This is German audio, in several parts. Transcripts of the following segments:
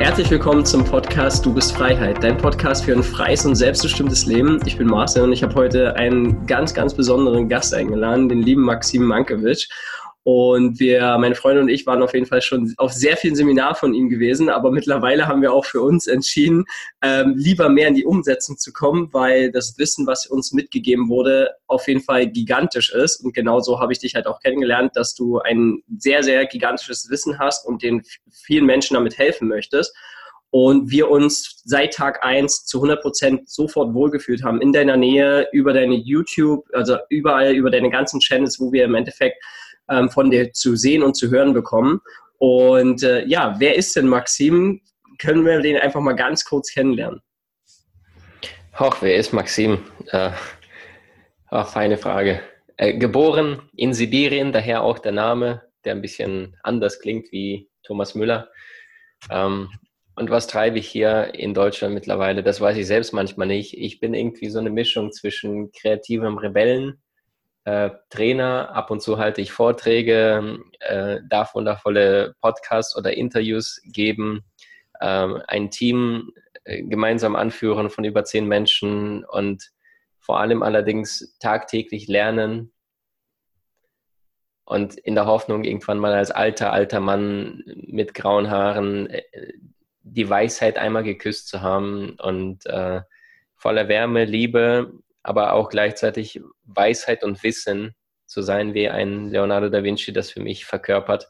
Herzlich willkommen zum Podcast Du bist Freiheit, dein Podcast für ein freies und selbstbestimmtes Leben. Ich bin Marcel und ich habe heute einen ganz, ganz besonderen Gast eingeladen, den lieben Maxim Mankiewicz. Und wir, meine Freundin und ich, waren auf jeden Fall schon auf sehr vielen Seminaren von ihm gewesen, aber mittlerweile haben wir auch für uns entschieden, ähm, lieber mehr in die Umsetzung zu kommen, weil das Wissen, was uns mitgegeben wurde, auf jeden Fall gigantisch ist. Und genauso habe ich dich halt auch kennengelernt, dass du ein sehr, sehr gigantisches Wissen hast und den vielen Menschen damit helfen möchtest und wir uns seit Tag eins zu 100 Prozent sofort wohlgefühlt haben in deiner Nähe, über deine YouTube, also überall über deine ganzen Channels, wo wir im Endeffekt ähm, von dir zu sehen und zu hören bekommen. Und äh, ja, wer ist denn Maxim? Können wir den einfach mal ganz kurz kennenlernen? Hoch, wer ist Maxim? Äh, oh, feine Frage. Äh, geboren in Sibirien, daher auch der Name, der ein bisschen anders klingt wie Thomas Müller. Ähm, und was treibe ich hier in Deutschland mittlerweile? Das weiß ich selbst manchmal nicht. Ich bin irgendwie so eine Mischung zwischen kreativem Rebellen äh, Trainer, ab und zu halte ich Vorträge, äh, darf wundervolle Podcasts oder Interviews geben, äh, ein Team äh, gemeinsam anführen von über zehn Menschen und vor allem allerdings tagtäglich lernen. Und in der Hoffnung, irgendwann mal als alter, alter Mann mit grauen Haaren äh, die Weisheit einmal geküsst zu haben und äh, voller Wärme, Liebe aber auch gleichzeitig Weisheit und Wissen zu sein, wie ein Leonardo da Vinci das für mich verkörpert,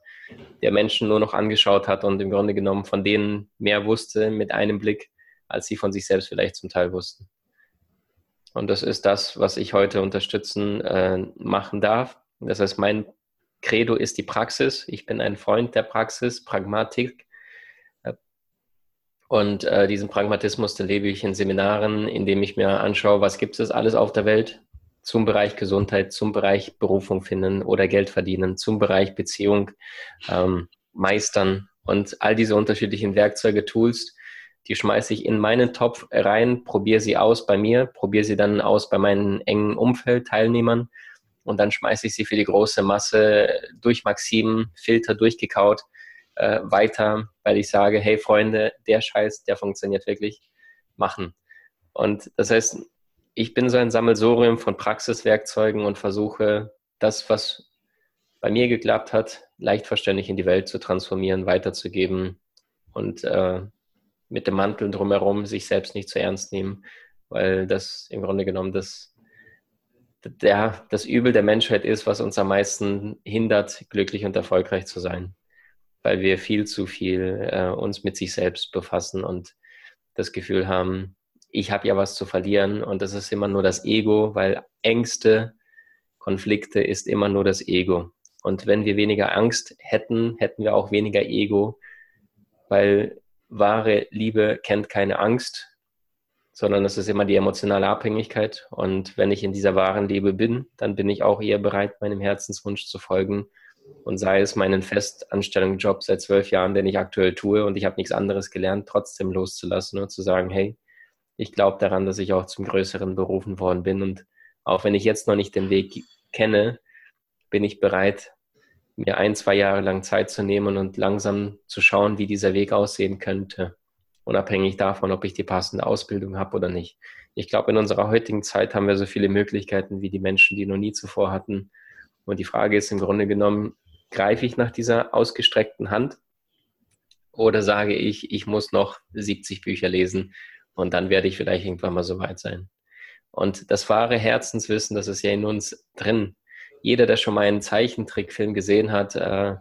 der Menschen nur noch angeschaut hat und im Grunde genommen von denen mehr wusste mit einem Blick, als sie von sich selbst vielleicht zum Teil wussten. Und das ist das, was ich heute unterstützen äh, machen darf. Das heißt, mein Credo ist die Praxis. Ich bin ein Freund der Praxis, Pragmatik. Und äh, diesen Pragmatismus, den lebe ich in Seminaren, indem ich mir anschaue, was gibt es alles auf der Welt zum Bereich Gesundheit, zum Bereich Berufung finden oder Geld verdienen, zum Bereich Beziehung ähm, meistern. Und all diese unterschiedlichen Werkzeuge, Tools, die schmeiße ich in meinen Topf rein, probiere sie aus bei mir, probiere sie dann aus bei meinen engen Umfeld, Teilnehmern und dann schmeiße ich sie für die große Masse durch Maxim, Filter durchgekaut äh, weiter, weil ich sage, hey Freunde, der Scheiß, der funktioniert wirklich, machen. Und das heißt, ich bin so ein Sammelsorium von Praxiswerkzeugen und versuche, das, was bei mir geklappt hat, leicht verständlich in die Welt zu transformieren, weiterzugeben und äh, mit dem Mantel drumherum sich selbst nicht zu ernst nehmen, weil das im Grunde genommen das, der, das Übel der Menschheit ist, was uns am meisten hindert, glücklich und erfolgreich zu sein weil wir viel zu viel äh, uns mit sich selbst befassen und das Gefühl haben, ich habe ja was zu verlieren und das ist immer nur das Ego, weil Ängste, Konflikte ist immer nur das Ego. Und wenn wir weniger Angst hätten, hätten wir auch weniger Ego, weil wahre Liebe kennt keine Angst, sondern es ist immer die emotionale Abhängigkeit. Und wenn ich in dieser wahren Liebe bin, dann bin ich auch eher bereit, meinem Herzenswunsch zu folgen und sei es meinen Festanstellungsjob seit zwölf Jahren, den ich aktuell tue und ich habe nichts anderes gelernt, trotzdem loszulassen und zu sagen, hey, ich glaube daran, dass ich auch zum Größeren berufen worden bin und auch wenn ich jetzt noch nicht den Weg kenne, bin ich bereit, mir ein, zwei Jahre lang Zeit zu nehmen und langsam zu schauen, wie dieser Weg aussehen könnte, unabhängig davon, ob ich die passende Ausbildung habe oder nicht. Ich glaube, in unserer heutigen Zeit haben wir so viele Möglichkeiten wie die Menschen, die noch nie zuvor hatten. Und die Frage ist im Grunde genommen, greife ich nach dieser ausgestreckten Hand oder sage ich, ich muss noch 70 Bücher lesen und dann werde ich vielleicht irgendwann mal so weit sein. Und das wahre Herzenswissen, das ist ja in uns drin. Jeder, der schon mal einen Zeichentrickfilm gesehen hat, äh,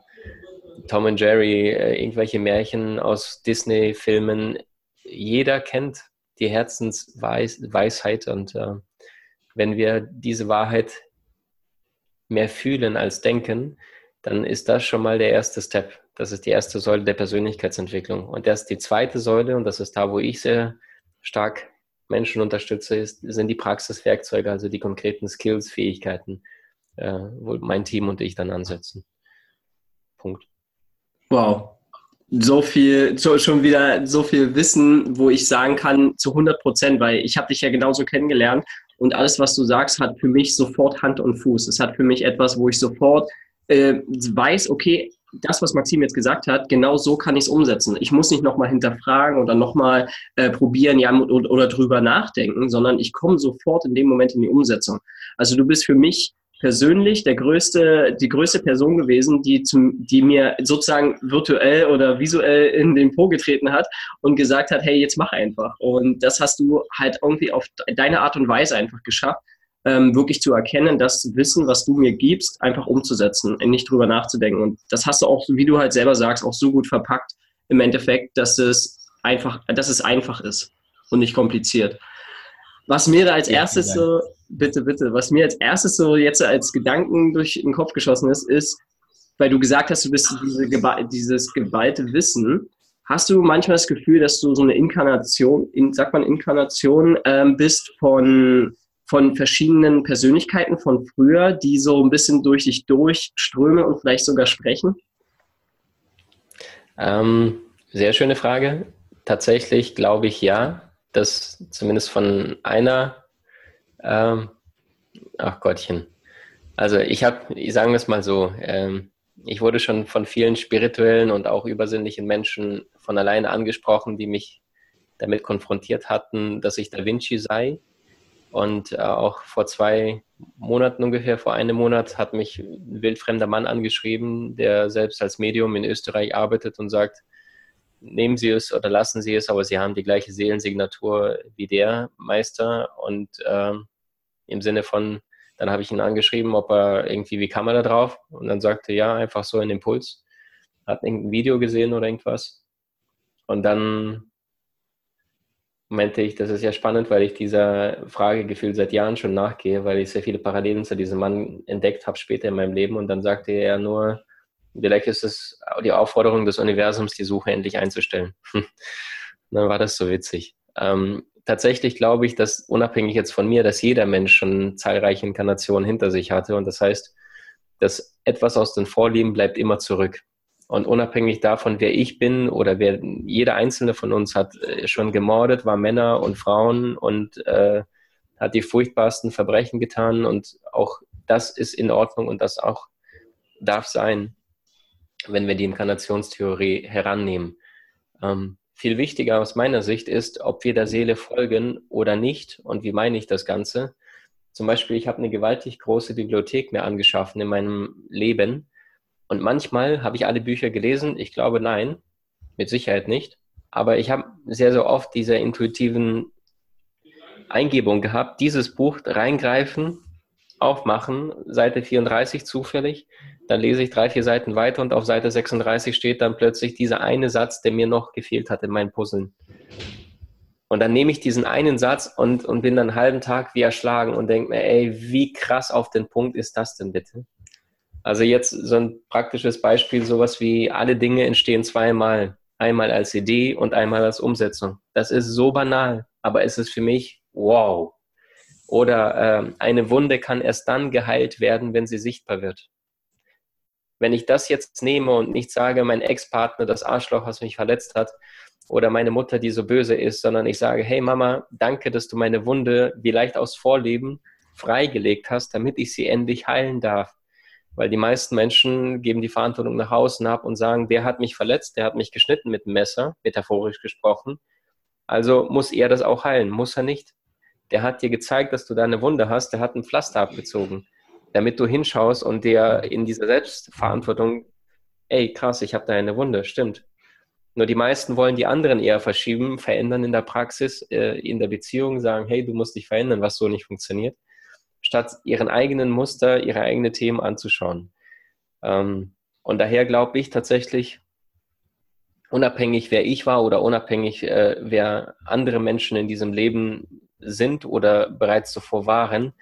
Tom und Jerry, äh, irgendwelche Märchen aus Disney-Filmen, jeder kennt die Herzensweisheit und äh, wenn wir diese Wahrheit mehr fühlen als denken, dann ist das schon mal der erste Step. Das ist die erste Säule der Persönlichkeitsentwicklung. Und ist die zweite Säule, und das ist da, wo ich sehr stark Menschen unterstütze, ist, sind die Praxiswerkzeuge, also die konkreten Skills, Fähigkeiten, äh, wo mein Team und ich dann ansetzen. Punkt. Wow. So viel, so, schon wieder so viel Wissen, wo ich sagen kann, zu 100 Prozent, weil ich habe dich ja genauso kennengelernt und alles, was du sagst, hat für mich sofort Hand und Fuß. Es hat für mich etwas, wo ich sofort äh, weiß, okay, das, was Maxim jetzt gesagt hat, genau so kann ich es umsetzen. Ich muss nicht nochmal hinterfragen oder nochmal äh, probieren ja, oder, oder drüber nachdenken, sondern ich komme sofort in dem Moment in die Umsetzung. Also du bist für mich persönlich der größte, die größte Person gewesen, die, zum, die mir sozusagen virtuell oder visuell in den Po getreten hat und gesagt hat, hey, jetzt mach einfach. Und das hast du halt irgendwie auf deine Art und Weise einfach geschafft, ähm, wirklich zu erkennen, das Wissen, was du mir gibst, einfach umzusetzen, nicht drüber nachzudenken. Und das hast du auch, wie du halt selber sagst, auch so gut verpackt im Endeffekt, dass es einfach, dass es einfach ist und nicht kompliziert. Was mir da als erstes so, bitte, bitte, was mir als erstes so jetzt als Gedanken durch den Kopf geschossen ist, ist, weil du gesagt hast, du bist diese, dieses geballte Wissen. Hast du manchmal das Gefühl, dass du so eine Inkarnation, in, sagt man Inkarnation, ähm, bist von, von verschiedenen Persönlichkeiten von früher, die so ein bisschen durch dich durchströmen und vielleicht sogar sprechen? Ähm, sehr schöne Frage. Tatsächlich glaube ich ja dass zumindest von einer, ähm, ach Gottchen, also ich habe, sagen wir es mal so, ähm, ich wurde schon von vielen spirituellen und auch übersinnlichen Menschen von alleine angesprochen, die mich damit konfrontiert hatten, dass ich Da Vinci sei. Und äh, auch vor zwei Monaten ungefähr, vor einem Monat, hat mich ein wildfremder Mann angeschrieben, der selbst als Medium in Österreich arbeitet und sagt, nehmen Sie es oder lassen Sie es, aber Sie haben die gleiche Seelensignatur wie der Meister und ähm, im Sinne von, dann habe ich ihn angeschrieben, ob er irgendwie, wie kam er da drauf? Und dann sagte ja, einfach so ein Impuls. Hat irgendein Video gesehen oder irgendwas. Und dann meinte ich, das ist ja spannend, weil ich dieser Frage gefühlt seit Jahren schon nachgehe, weil ich sehr viele Parallelen zu diesem Mann entdeckt habe später in meinem Leben. Und dann sagte er nur, Vielleicht ist es die Aufforderung des Universums, die Suche endlich einzustellen. Dann war das so witzig. Ähm, tatsächlich glaube ich, dass unabhängig jetzt von mir, dass jeder Mensch schon zahlreiche Inkarnationen hinter sich hatte. Und das heißt, dass etwas aus den Vorlieben bleibt immer zurück. Und unabhängig davon, wer ich bin oder wer jeder einzelne von uns hat äh, schon gemordet, war Männer und Frauen und äh, hat die furchtbarsten Verbrechen getan. Und auch das ist in Ordnung und das auch darf sein wenn wir die Inkarnationstheorie herannehmen. Ähm, viel wichtiger aus meiner Sicht ist, ob wir der Seele folgen oder nicht. Und wie meine ich das Ganze? Zum Beispiel, ich habe eine gewaltig große Bibliothek mir angeschaffen in meinem Leben. Und manchmal habe ich alle Bücher gelesen. Ich glaube, nein, mit Sicherheit nicht. Aber ich habe sehr, sehr oft diese intuitiven Eingebung gehabt, dieses Buch reingreifen, aufmachen, Seite 34 zufällig, dann lese ich drei, vier Seiten weiter und auf Seite 36 steht dann plötzlich dieser eine Satz, der mir noch gefehlt hat in meinen Puzzeln. Und dann nehme ich diesen einen Satz und, und bin dann einen halben Tag wie erschlagen und denke mir, ey, wie krass auf den Punkt ist das denn bitte? Also jetzt so ein praktisches Beispiel, sowas wie alle Dinge entstehen zweimal. Einmal als Idee und einmal als Umsetzung. Das ist so banal, aber es ist für mich wow. Oder äh, eine Wunde kann erst dann geheilt werden, wenn sie sichtbar wird. Wenn ich das jetzt nehme und nicht sage, mein Ex-Partner, das Arschloch, was mich verletzt hat, oder meine Mutter, die so böse ist, sondern ich sage, hey Mama, danke, dass du meine Wunde vielleicht aus Vorleben freigelegt hast, damit ich sie endlich heilen darf. Weil die meisten Menschen geben die Verantwortung nach außen ab und sagen, der hat mich verletzt, der hat mich geschnitten mit dem Messer, metaphorisch gesprochen. Also muss er das auch heilen, muss er nicht. Der hat dir gezeigt, dass du da eine Wunde hast, der hat ein Pflaster abgezogen damit du hinschaust und dir in dieser Selbstverantwortung, ey, krass, ich habe da eine Wunde, stimmt. Nur die meisten wollen die anderen eher verschieben, verändern in der Praxis, äh, in der Beziehung, sagen, hey, du musst dich verändern, was so nicht funktioniert, statt ihren eigenen Muster, ihre eigenen Themen anzuschauen. Ähm, und daher glaube ich tatsächlich, unabhängig wer ich war oder unabhängig äh, wer andere Menschen in diesem Leben sind oder bereits zuvor waren,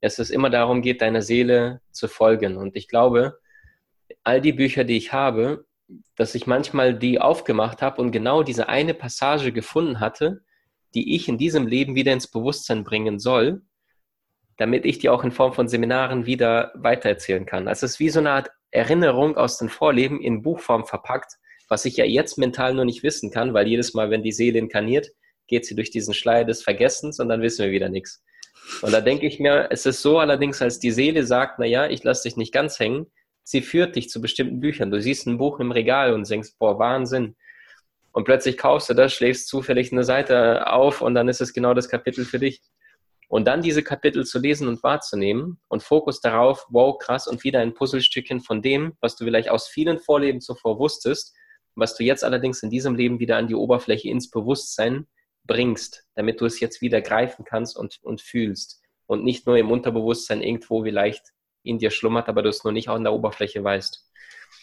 es ist immer darum geht, deiner Seele zu folgen. Und ich glaube, all die Bücher, die ich habe, dass ich manchmal die aufgemacht habe und genau diese eine Passage gefunden hatte, die ich in diesem Leben wieder ins Bewusstsein bringen soll, damit ich die auch in Form von Seminaren wieder weitererzählen kann. Also es ist wie so eine Art Erinnerung aus den Vorleben in Buchform verpackt, was ich ja jetzt mental nur nicht wissen kann, weil jedes Mal, wenn die Seele inkarniert, geht sie durch diesen Schleier des Vergessens und dann wissen wir wieder nichts. Und da denke ich mir, es ist so allerdings, als die Seele sagt, naja, ich lasse dich nicht ganz hängen, sie führt dich zu bestimmten Büchern. Du siehst ein Buch im Regal und denkst, boah, Wahnsinn. Und plötzlich kaufst du das, schläfst zufällig eine Seite auf und dann ist es genau das Kapitel für dich. Und dann diese Kapitel zu lesen und wahrzunehmen und Fokus darauf, wow, krass, und wieder ein Puzzlestückchen von dem, was du vielleicht aus vielen Vorleben zuvor wusstest, was du jetzt allerdings in diesem Leben wieder an die Oberfläche ins Bewusstsein bringst, damit du es jetzt wieder greifen kannst und, und fühlst. Und nicht nur im Unterbewusstsein irgendwo vielleicht in dir schlummert, aber du es nur nicht auch an der Oberfläche weißt.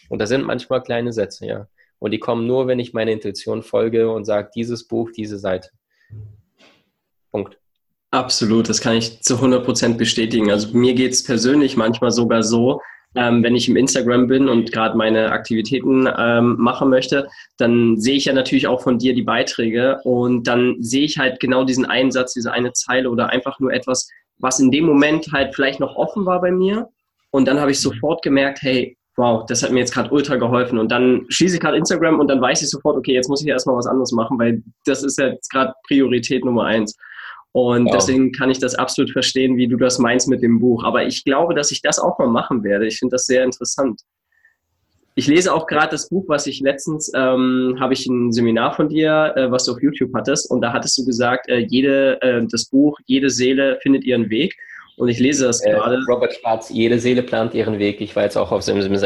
Und da sind manchmal kleine Sätze, ja. Und die kommen nur, wenn ich meiner Intuition folge und sage, dieses Buch, diese Seite. Punkt. Absolut, das kann ich zu 100 Prozent bestätigen. Also mir geht es persönlich manchmal sogar so, ähm, wenn ich im Instagram bin und gerade meine Aktivitäten ähm, machen möchte, dann sehe ich ja natürlich auch von dir die Beiträge und dann sehe ich halt genau diesen Einsatz, diese eine Zeile oder einfach nur etwas, was in dem Moment halt vielleicht noch offen war bei mir. Und dann habe ich sofort gemerkt, hey, wow, das hat mir jetzt gerade ultra geholfen. Und dann schließe ich gerade Instagram und dann weiß ich sofort, okay, jetzt muss ich erstmal was anderes machen, weil das ist jetzt gerade Priorität Nummer eins. Und wow. deswegen kann ich das absolut verstehen, wie du das meinst mit dem Buch. Aber ich glaube, dass ich das auch mal machen werde. Ich finde das sehr interessant. Ich lese auch gerade das Buch, was ich letztens, ähm, habe ich ein Seminar von dir, äh, was du auf YouTube hattest. Und da hattest du gesagt, äh, jede, äh, das Buch, jede Seele findet ihren Weg. Und ich lese das äh, gerade. Robert Schwarz, jede Seele plant ihren Weg. Ich war jetzt auch auf seinem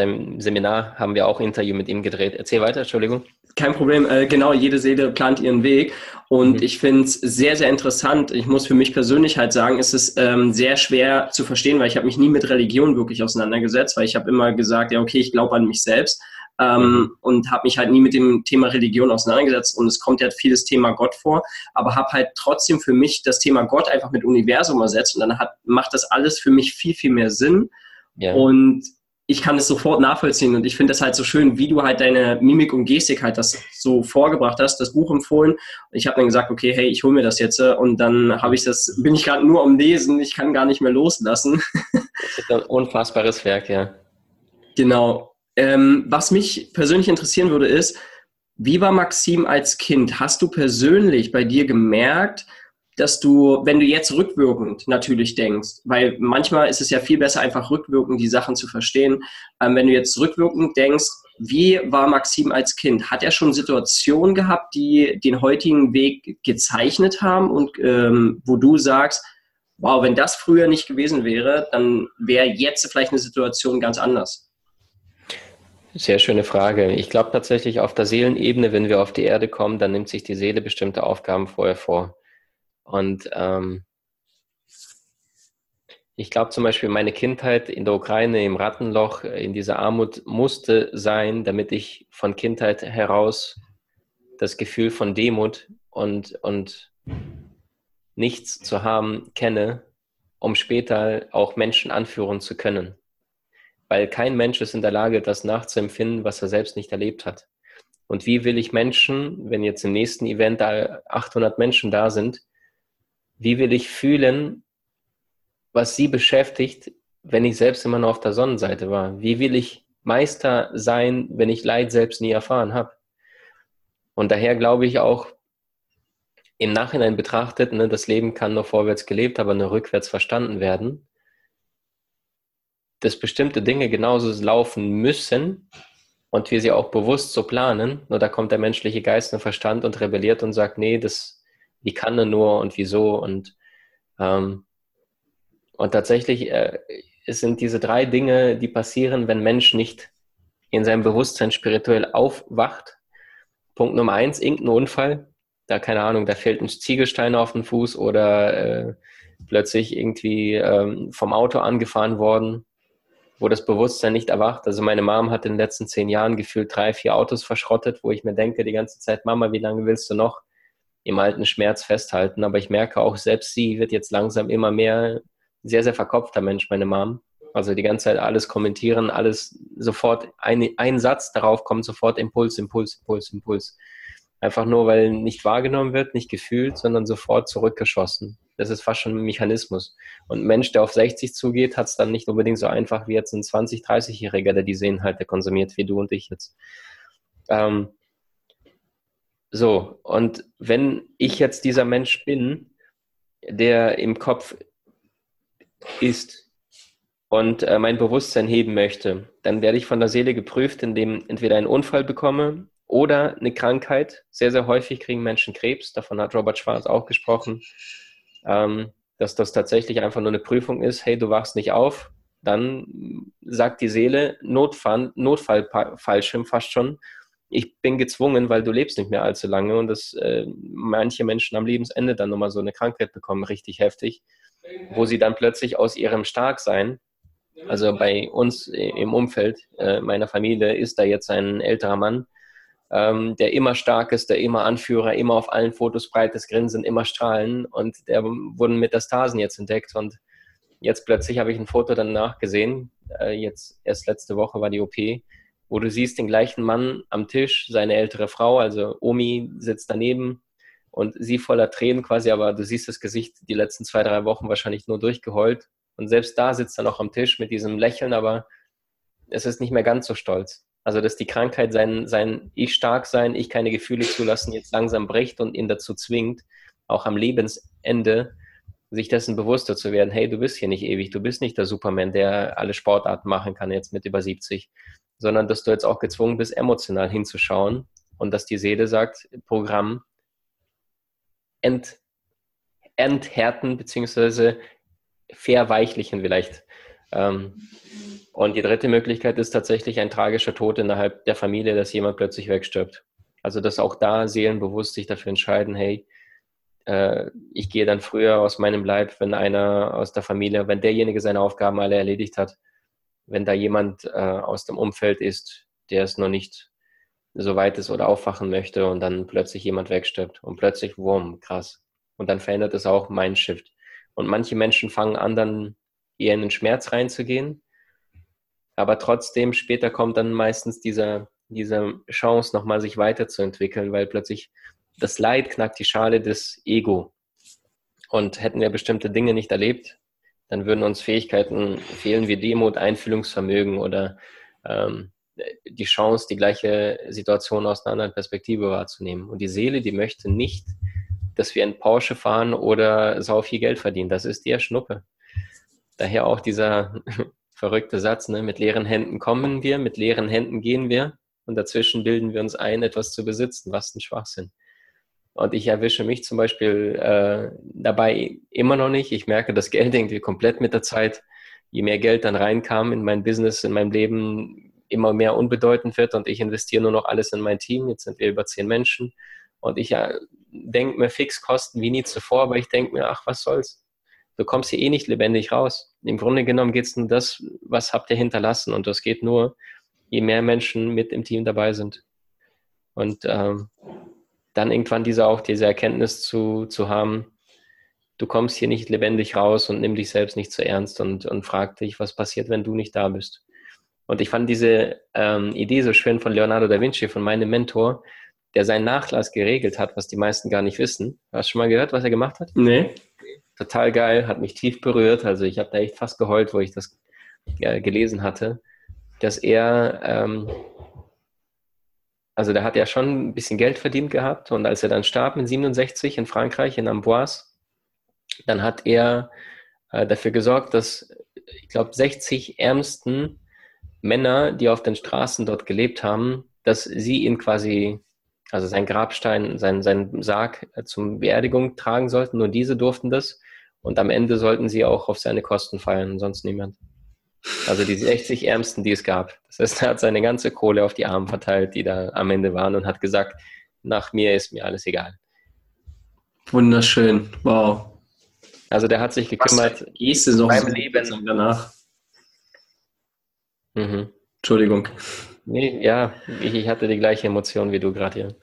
Seminar, haben wir auch ein Interview mit ihm gedreht. Erzähl weiter, Entschuldigung. Kein Problem, äh, genau, jede Seele plant ihren Weg. Und mhm. ich finde es sehr, sehr interessant. Ich muss für mich persönlich halt sagen, es ist ähm, sehr schwer zu verstehen, weil ich habe mich nie mit Religion wirklich auseinandergesetzt, weil ich habe immer gesagt, ja, okay, ich glaube an mich selbst ähm, mhm. und habe mich halt nie mit dem Thema Religion auseinandergesetzt und es kommt ja vieles Thema Gott vor, aber habe halt trotzdem für mich das Thema Gott einfach mit Universum ersetzt und dann hat, macht das alles für mich viel, viel mehr Sinn ja. und ich kann es sofort nachvollziehen und ich finde das halt so schön, wie du halt deine Mimik und Gestik halt das so vorgebracht hast, das Buch empfohlen. Ich habe dann gesagt, okay, hey, ich hole mir das jetzt und dann habe ich das, bin ich gerade nur am Lesen, ich kann gar nicht mehr loslassen. Das ist ein unfassbares Werk, ja. Genau. Ähm, was mich persönlich interessieren würde, ist, wie war Maxim als Kind? Hast du persönlich bei dir gemerkt, dass du, wenn du jetzt rückwirkend natürlich denkst, weil manchmal ist es ja viel besser, einfach rückwirkend die Sachen zu verstehen, ähm, wenn du jetzt rückwirkend denkst, wie war Maxim als Kind? Hat er schon Situationen gehabt, die den heutigen Weg gezeichnet haben und ähm, wo du sagst, wow, wenn das früher nicht gewesen wäre, dann wäre jetzt vielleicht eine Situation ganz anders? Sehr schöne Frage. Ich glaube tatsächlich auf der Seelenebene, wenn wir auf die Erde kommen, dann nimmt sich die Seele bestimmte Aufgaben vorher vor. Und ähm, ich glaube zum Beispiel, meine Kindheit in der Ukraine im Rattenloch, in dieser Armut musste sein, damit ich von Kindheit heraus das Gefühl von Demut und, und nichts zu haben kenne, um später auch Menschen anführen zu können weil kein Mensch ist in der Lage, das nachzuempfinden, was er selbst nicht erlebt hat. Und wie will ich Menschen, wenn jetzt im nächsten Event da 800 Menschen da sind, wie will ich fühlen, was sie beschäftigt, wenn ich selbst immer nur auf der Sonnenseite war? Wie will ich Meister sein, wenn ich Leid selbst nie erfahren habe? Und daher glaube ich auch, im Nachhinein betrachtet, ne, das Leben kann nur vorwärts gelebt, aber nur rückwärts verstanden werden dass bestimmte Dinge genauso laufen müssen und wir sie auch bewusst so planen, nur da kommt der menschliche Geist und Verstand und rebelliert und sagt, nee, das, wie kann er nur und wieso und, ähm, und tatsächlich äh, es sind diese drei Dinge, die passieren, wenn Mensch nicht in seinem Bewusstsein spirituell aufwacht. Punkt Nummer eins, irgendein Unfall. Da, keine Ahnung, da fällt ein Ziegelstein auf den Fuß oder äh, plötzlich irgendwie ähm, vom Auto angefahren worden wo das Bewusstsein nicht erwacht. Also meine Mom hat in den letzten zehn Jahren gefühlt drei, vier Autos verschrottet, wo ich mir denke die ganze Zeit, Mama, wie lange willst du noch im alten Schmerz festhalten? Aber ich merke auch, selbst sie wird jetzt langsam immer mehr sehr, sehr verkopfter Mensch, meine Mom. Also die ganze Zeit alles kommentieren, alles sofort, ein, ein Satz darauf kommt sofort Impuls, Impuls, Impuls, Impuls. Einfach nur, weil nicht wahrgenommen wird, nicht gefühlt, sondern sofort zurückgeschossen. Das ist fast schon ein Mechanismus. Und ein Mensch, der auf 60 zugeht, hat es dann nicht unbedingt so einfach wie jetzt ein 20-, 30-Jähriger, der diese Inhalte konsumiert, wie du und ich jetzt. Ähm, so, und wenn ich jetzt dieser Mensch bin, der im Kopf ist und äh, mein Bewusstsein heben möchte, dann werde ich von der Seele geprüft, indem entweder einen Unfall bekomme oder eine Krankheit. Sehr, sehr häufig kriegen Menschen Krebs, davon hat Robert Schwarz auch gesprochen, ähm, dass das tatsächlich einfach nur eine Prüfung ist, hey, du wachst nicht auf, dann sagt die Seele, Notfall, Notfallfallschirm fast schon, ich bin gezwungen, weil du lebst nicht mehr allzu lange und dass äh, manche Menschen am Lebensende dann nochmal so eine Krankheit bekommen, richtig heftig, wo sie dann plötzlich aus ihrem Starksein also bei uns im Umfeld äh, meiner Familie ist da jetzt ein älterer Mann, ähm, der immer stark ist, der immer Anführer, immer auf allen Fotos breites Grinsen, immer strahlen. Und der wurden Metastasen jetzt entdeckt. Und jetzt plötzlich habe ich ein Foto danach gesehen, äh, jetzt erst letzte Woche war die OP, wo du siehst den gleichen Mann am Tisch, seine ältere Frau, also Omi sitzt daneben und sie voller Tränen quasi, aber du siehst das Gesicht die letzten zwei, drei Wochen wahrscheinlich nur durchgeheult. Und selbst da sitzt er noch am Tisch mit diesem Lächeln, aber es ist nicht mehr ganz so stolz. Also, dass die Krankheit sein, sein Ich stark sein, ich keine Gefühle zulassen, jetzt langsam bricht und ihn dazu zwingt, auch am Lebensende sich dessen bewusster zu werden, hey, du bist hier nicht ewig, du bist nicht der Superman, der alle Sportarten machen kann jetzt mit über 70, sondern dass du jetzt auch gezwungen bist, emotional hinzuschauen und dass die Seele sagt, Programm ent, enthärten beziehungsweise verweichlichen vielleicht. Ähm, und die dritte Möglichkeit ist tatsächlich ein tragischer Tod innerhalb der Familie, dass jemand plötzlich wegstirbt. Also dass auch da seelenbewusst sich dafür entscheiden, hey, äh, ich gehe dann früher aus meinem Leib, wenn einer aus der Familie, wenn derjenige seine Aufgaben alle erledigt hat, wenn da jemand äh, aus dem Umfeld ist, der es noch nicht so weit ist oder aufwachen möchte und dann plötzlich jemand wegstirbt und plötzlich, Wurm, krass. Und dann verändert es auch mein Shift. Und manche Menschen fangen an, dann eher in den Schmerz reinzugehen. Aber trotzdem, später kommt dann meistens dieser, diese Chance, nochmal sich weiterzuentwickeln, weil plötzlich das Leid knackt die Schale des Ego. Und hätten wir bestimmte Dinge nicht erlebt, dann würden uns Fähigkeiten fehlen wie Demut, Einfühlungsvermögen oder ähm, die Chance, die gleiche Situation aus einer anderen Perspektive wahrzunehmen. Und die Seele, die möchte nicht dass wir in Porsche fahren oder sau viel Geld verdienen. Das ist dir Schnuppe. Daher auch dieser verrückte Satz, ne? mit leeren Händen kommen wir, mit leeren Händen gehen wir und dazwischen bilden wir uns ein, etwas zu besitzen. Was ein Schwachsinn. Und ich erwische mich zum Beispiel äh, dabei immer noch nicht. Ich merke, das Geld irgendwie komplett mit der Zeit, je mehr Geld dann reinkam in mein Business, in meinem Leben, immer mehr unbedeutend wird und ich investiere nur noch alles in mein Team. Jetzt sind wir über zehn Menschen und ich ja, denke mir Fixkosten wie nie zuvor, aber ich denke mir, ach, was soll's. Du kommst hier eh nicht lebendig raus. Im Grunde genommen geht es nur das, was habt ihr hinterlassen. Und das geht nur, je mehr Menschen mit im Team dabei sind. Und ähm, dann irgendwann diese auch diese Erkenntnis zu, zu haben, du kommst hier nicht lebendig raus und nimm dich selbst nicht zu ernst und, und frag dich, was passiert, wenn du nicht da bist. Und ich fand diese ähm, Idee so schön von Leonardo da Vinci, von meinem Mentor, der seinen Nachlass geregelt hat, was die meisten gar nicht wissen. Hast du schon mal gehört, was er gemacht hat? Nee. Total geil, hat mich tief berührt. Also ich habe da echt fast geheult, wo ich das äh, gelesen hatte, dass er, ähm, also der hat ja schon ein bisschen Geld verdient gehabt und als er dann starb in 67 in Frankreich, in Amboise, dann hat er äh, dafür gesorgt, dass ich glaube 60 ärmsten Männer, die auf den Straßen dort gelebt haben, dass sie ihn quasi also sein Grabstein, sein, sein Sarg äh, zum Beerdigung tragen sollten. Nur diese durften das. Und am Ende sollten sie auch auf seine Kosten feiern, sonst niemand. Also die 60 Ärmsten, die es gab. Das heißt, er hat seine ganze Kohle auf die Armen verteilt, die da am Ende waren und hat gesagt, nach mir ist mir alles egal. Wunderschön. Wow. Also der hat sich gekümmert. Geste so Leben danach. Mhm. Entschuldigung. Nee, ja, ich, ich hatte die gleiche Emotion wie du gerade hier.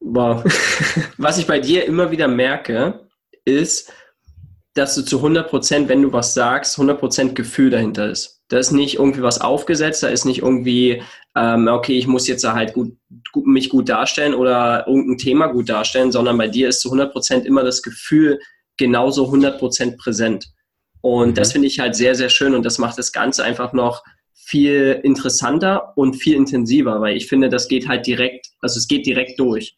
Wow. Was ich bei dir immer wieder merke, ist, dass du zu 100 Prozent, wenn du was sagst, 100 Prozent Gefühl dahinter ist. Da ist nicht irgendwie was aufgesetzt, da ist nicht irgendwie, ähm, okay, ich muss jetzt halt gut, gut, mich gut darstellen oder irgendein Thema gut darstellen, sondern bei dir ist zu 100 Prozent immer das Gefühl genauso 100 Prozent präsent. Und mhm. das finde ich halt sehr, sehr schön und das macht das Ganze einfach noch viel interessanter und viel intensiver, weil ich finde, das geht halt direkt, also es geht direkt durch.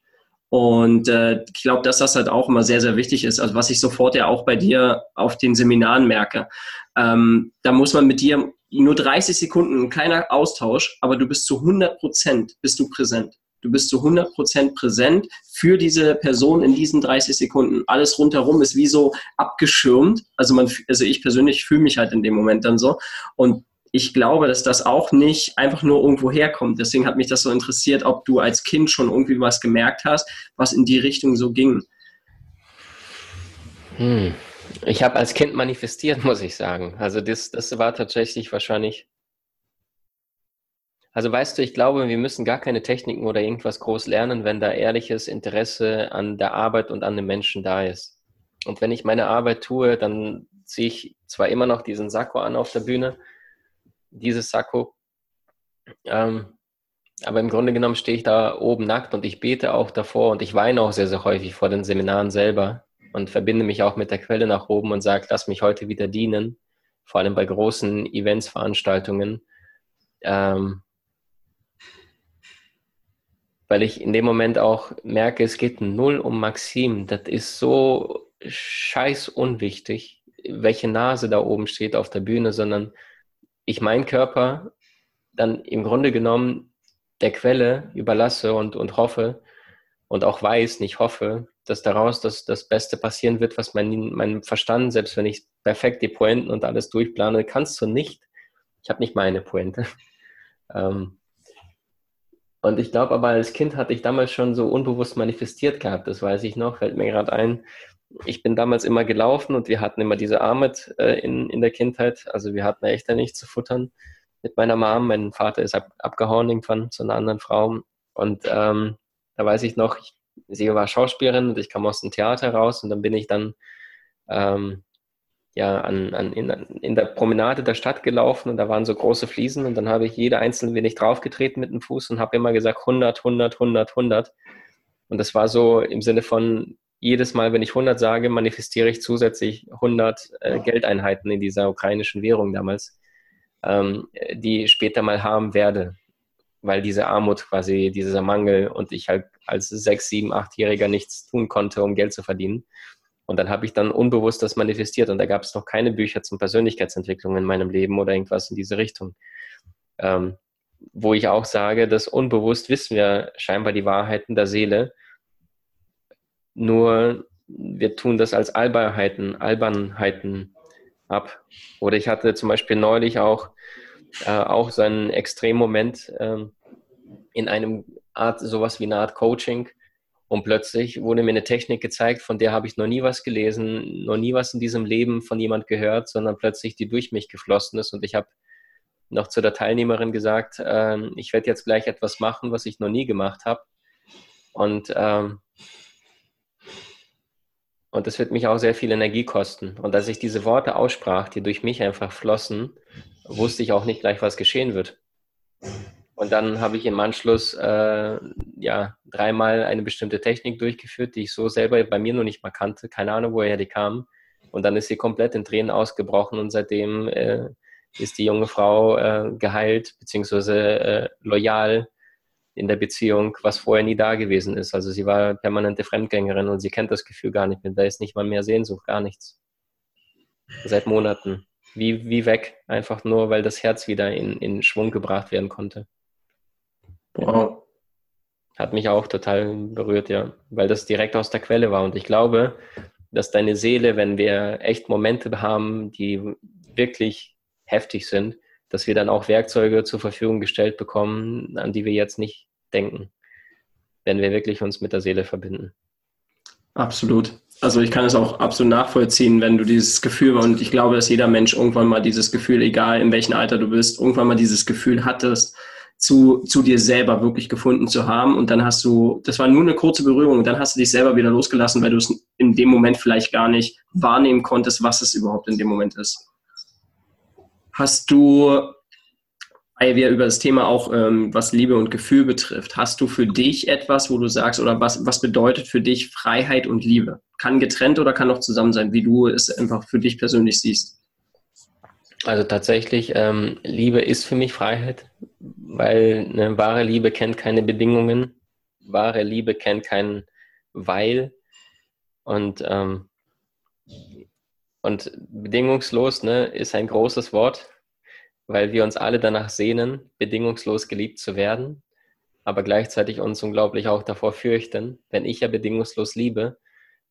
Und äh, ich glaube, dass das halt auch immer sehr, sehr wichtig ist. Also was ich sofort ja auch bei dir auf den Seminaren merke. ähm, da muss man mit dir nur 30 Sekunden, ein kleiner Austausch, aber du bist zu 100 Prozent, bist du präsent. Du bist zu 100 Prozent präsent für diese Person in diesen 30 Sekunden. Alles rundherum ist wie so abgeschirmt. Also man, also ich persönlich fühle mich halt in dem Moment dann so. Und ich glaube, dass das auch nicht einfach nur irgendwo herkommt. Deswegen hat mich das so interessiert, ob du als Kind schon irgendwie was gemerkt hast, was in die Richtung so ging. Hm. Ich habe als Kind manifestiert, muss ich sagen. Also das, das war tatsächlich wahrscheinlich. Also weißt du, ich glaube, wir müssen gar keine Techniken oder irgendwas groß lernen, wenn da ehrliches Interesse an der Arbeit und an den Menschen da ist. Und wenn ich meine Arbeit tue, dann ziehe ich zwar immer noch diesen Sakko an auf der Bühne, dieses Sakko, ähm, aber im Grunde genommen stehe ich da oben nackt und ich bete auch davor und ich weine auch sehr, sehr häufig vor den Seminaren selber, und verbinde mich auch mit der Quelle nach oben und sage, lass mich heute wieder dienen, vor allem bei großen Events, Veranstaltungen, ähm, weil ich in dem Moment auch merke, es geht null um Maxim. Das ist so scheiß unwichtig, welche Nase da oben steht auf der Bühne, sondern ich meinen Körper dann im Grunde genommen der Quelle überlasse und, und hoffe und auch weiß, nicht hoffe, dass daraus das, das Beste passieren wird, was mein, mein Verstand, selbst wenn ich perfekt die Pointen und alles durchplane, kannst du nicht. Ich habe nicht meine Pointe. ähm, und ich glaube aber, als Kind hatte ich damals schon so unbewusst manifestiert gehabt, das weiß ich noch, fällt mir gerade ein. Ich bin damals immer gelaufen und wir hatten immer diese Armut äh, in, in der Kindheit. Also wir hatten echt da nichts zu futtern mit meiner Mom. Mein Vater ist ab, abgehauen irgendwann zu einer anderen Frau. Und ähm, da weiß ich noch, ich sie war Schauspielerin und ich kam aus dem Theater raus und dann bin ich dann ähm, ja, an, an, in, in, der Promenade der Stadt gelaufen und da waren so große Fliesen und dann habe ich jede einzelne wenig draufgetreten mit dem Fuß und habe immer gesagt 100, 100, 100, 100. Und das war so im Sinne von, jedes Mal, wenn ich 100 sage, manifestiere ich zusätzlich 100 äh, Geldeinheiten in dieser ukrainischen Währung damals, ähm, die ich später mal haben werde weil diese Armut quasi, dieser Mangel und ich halt als sechs, sieben, achtjähriger nichts tun konnte, um Geld zu verdienen. Und dann habe ich dann unbewusst das manifestiert und da gab es noch keine Bücher zum Persönlichkeitsentwicklung in meinem Leben oder irgendwas in diese Richtung. Ähm, wo ich auch sage, dass unbewusst wissen wir scheinbar die Wahrheiten der Seele, nur wir tun das als Albernheiten, Albernheiten ab. Oder ich hatte zum Beispiel neulich auch, äh, auch so einen Extremmoment, ähm, in einem Art, sowas wie eine Art Coaching. Und plötzlich wurde mir eine Technik gezeigt, von der habe ich noch nie was gelesen, noch nie was in diesem Leben von jemand gehört, sondern plötzlich die durch mich geflossen ist. Und ich habe noch zu der Teilnehmerin gesagt, äh, ich werde jetzt gleich etwas machen, was ich noch nie gemacht habe. Und, ähm, und das wird mich auch sehr viel Energie kosten. Und als ich diese Worte aussprach, die durch mich einfach flossen, wusste ich auch nicht gleich, was geschehen wird. Und dann habe ich im Anschluss äh, ja dreimal eine bestimmte Technik durchgeführt, die ich so selber bei mir noch nicht mal kannte. Keine Ahnung, woher die kam. Und dann ist sie komplett in Tränen ausgebrochen und seitdem äh, ist die junge Frau äh, geheilt beziehungsweise äh, loyal in der Beziehung, was vorher nie da gewesen ist. Also sie war permanente Fremdgängerin und sie kennt das Gefühl gar nicht mehr. Da ist nicht mal mehr Sehnsucht, gar nichts. Seit Monaten. Wie, wie weg, einfach nur, weil das Herz wieder in, in Schwung gebracht werden konnte. Wow. Hat mich auch total berührt, ja, weil das direkt aus der Quelle war. Und ich glaube, dass deine Seele, wenn wir echt Momente haben, die wirklich heftig sind, dass wir dann auch Werkzeuge zur Verfügung gestellt bekommen, an die wir jetzt nicht denken, wenn wir wirklich uns mit der Seele verbinden. Absolut. Also ich kann es auch absolut nachvollziehen, wenn du dieses Gefühl, und ich glaube, dass jeder Mensch irgendwann mal dieses Gefühl, egal in welchem Alter du bist, irgendwann mal dieses Gefühl hattest, zu, zu dir selber wirklich gefunden zu haben. Und dann hast du, das war nur eine kurze Berührung, und dann hast du dich selber wieder losgelassen, weil du es in dem Moment vielleicht gar nicht wahrnehmen konntest, was es überhaupt in dem Moment ist. Hast du, weil wir über das Thema auch, ähm, was Liebe und Gefühl betrifft, hast du für dich etwas, wo du sagst, oder was, was bedeutet für dich Freiheit und Liebe? Kann getrennt oder kann auch zusammen sein, wie du es einfach für dich persönlich siehst? Also tatsächlich, ähm, Liebe ist für mich Freiheit, weil eine wahre Liebe kennt keine Bedingungen, wahre Liebe kennt kein Weil und, ähm, Und bedingungslos ne, ist ein großes Wort, weil wir uns alle danach sehnen, bedingungslos geliebt zu werden, aber gleichzeitig uns unglaublich auch davor fürchten, wenn ich ja bedingungslos liebe,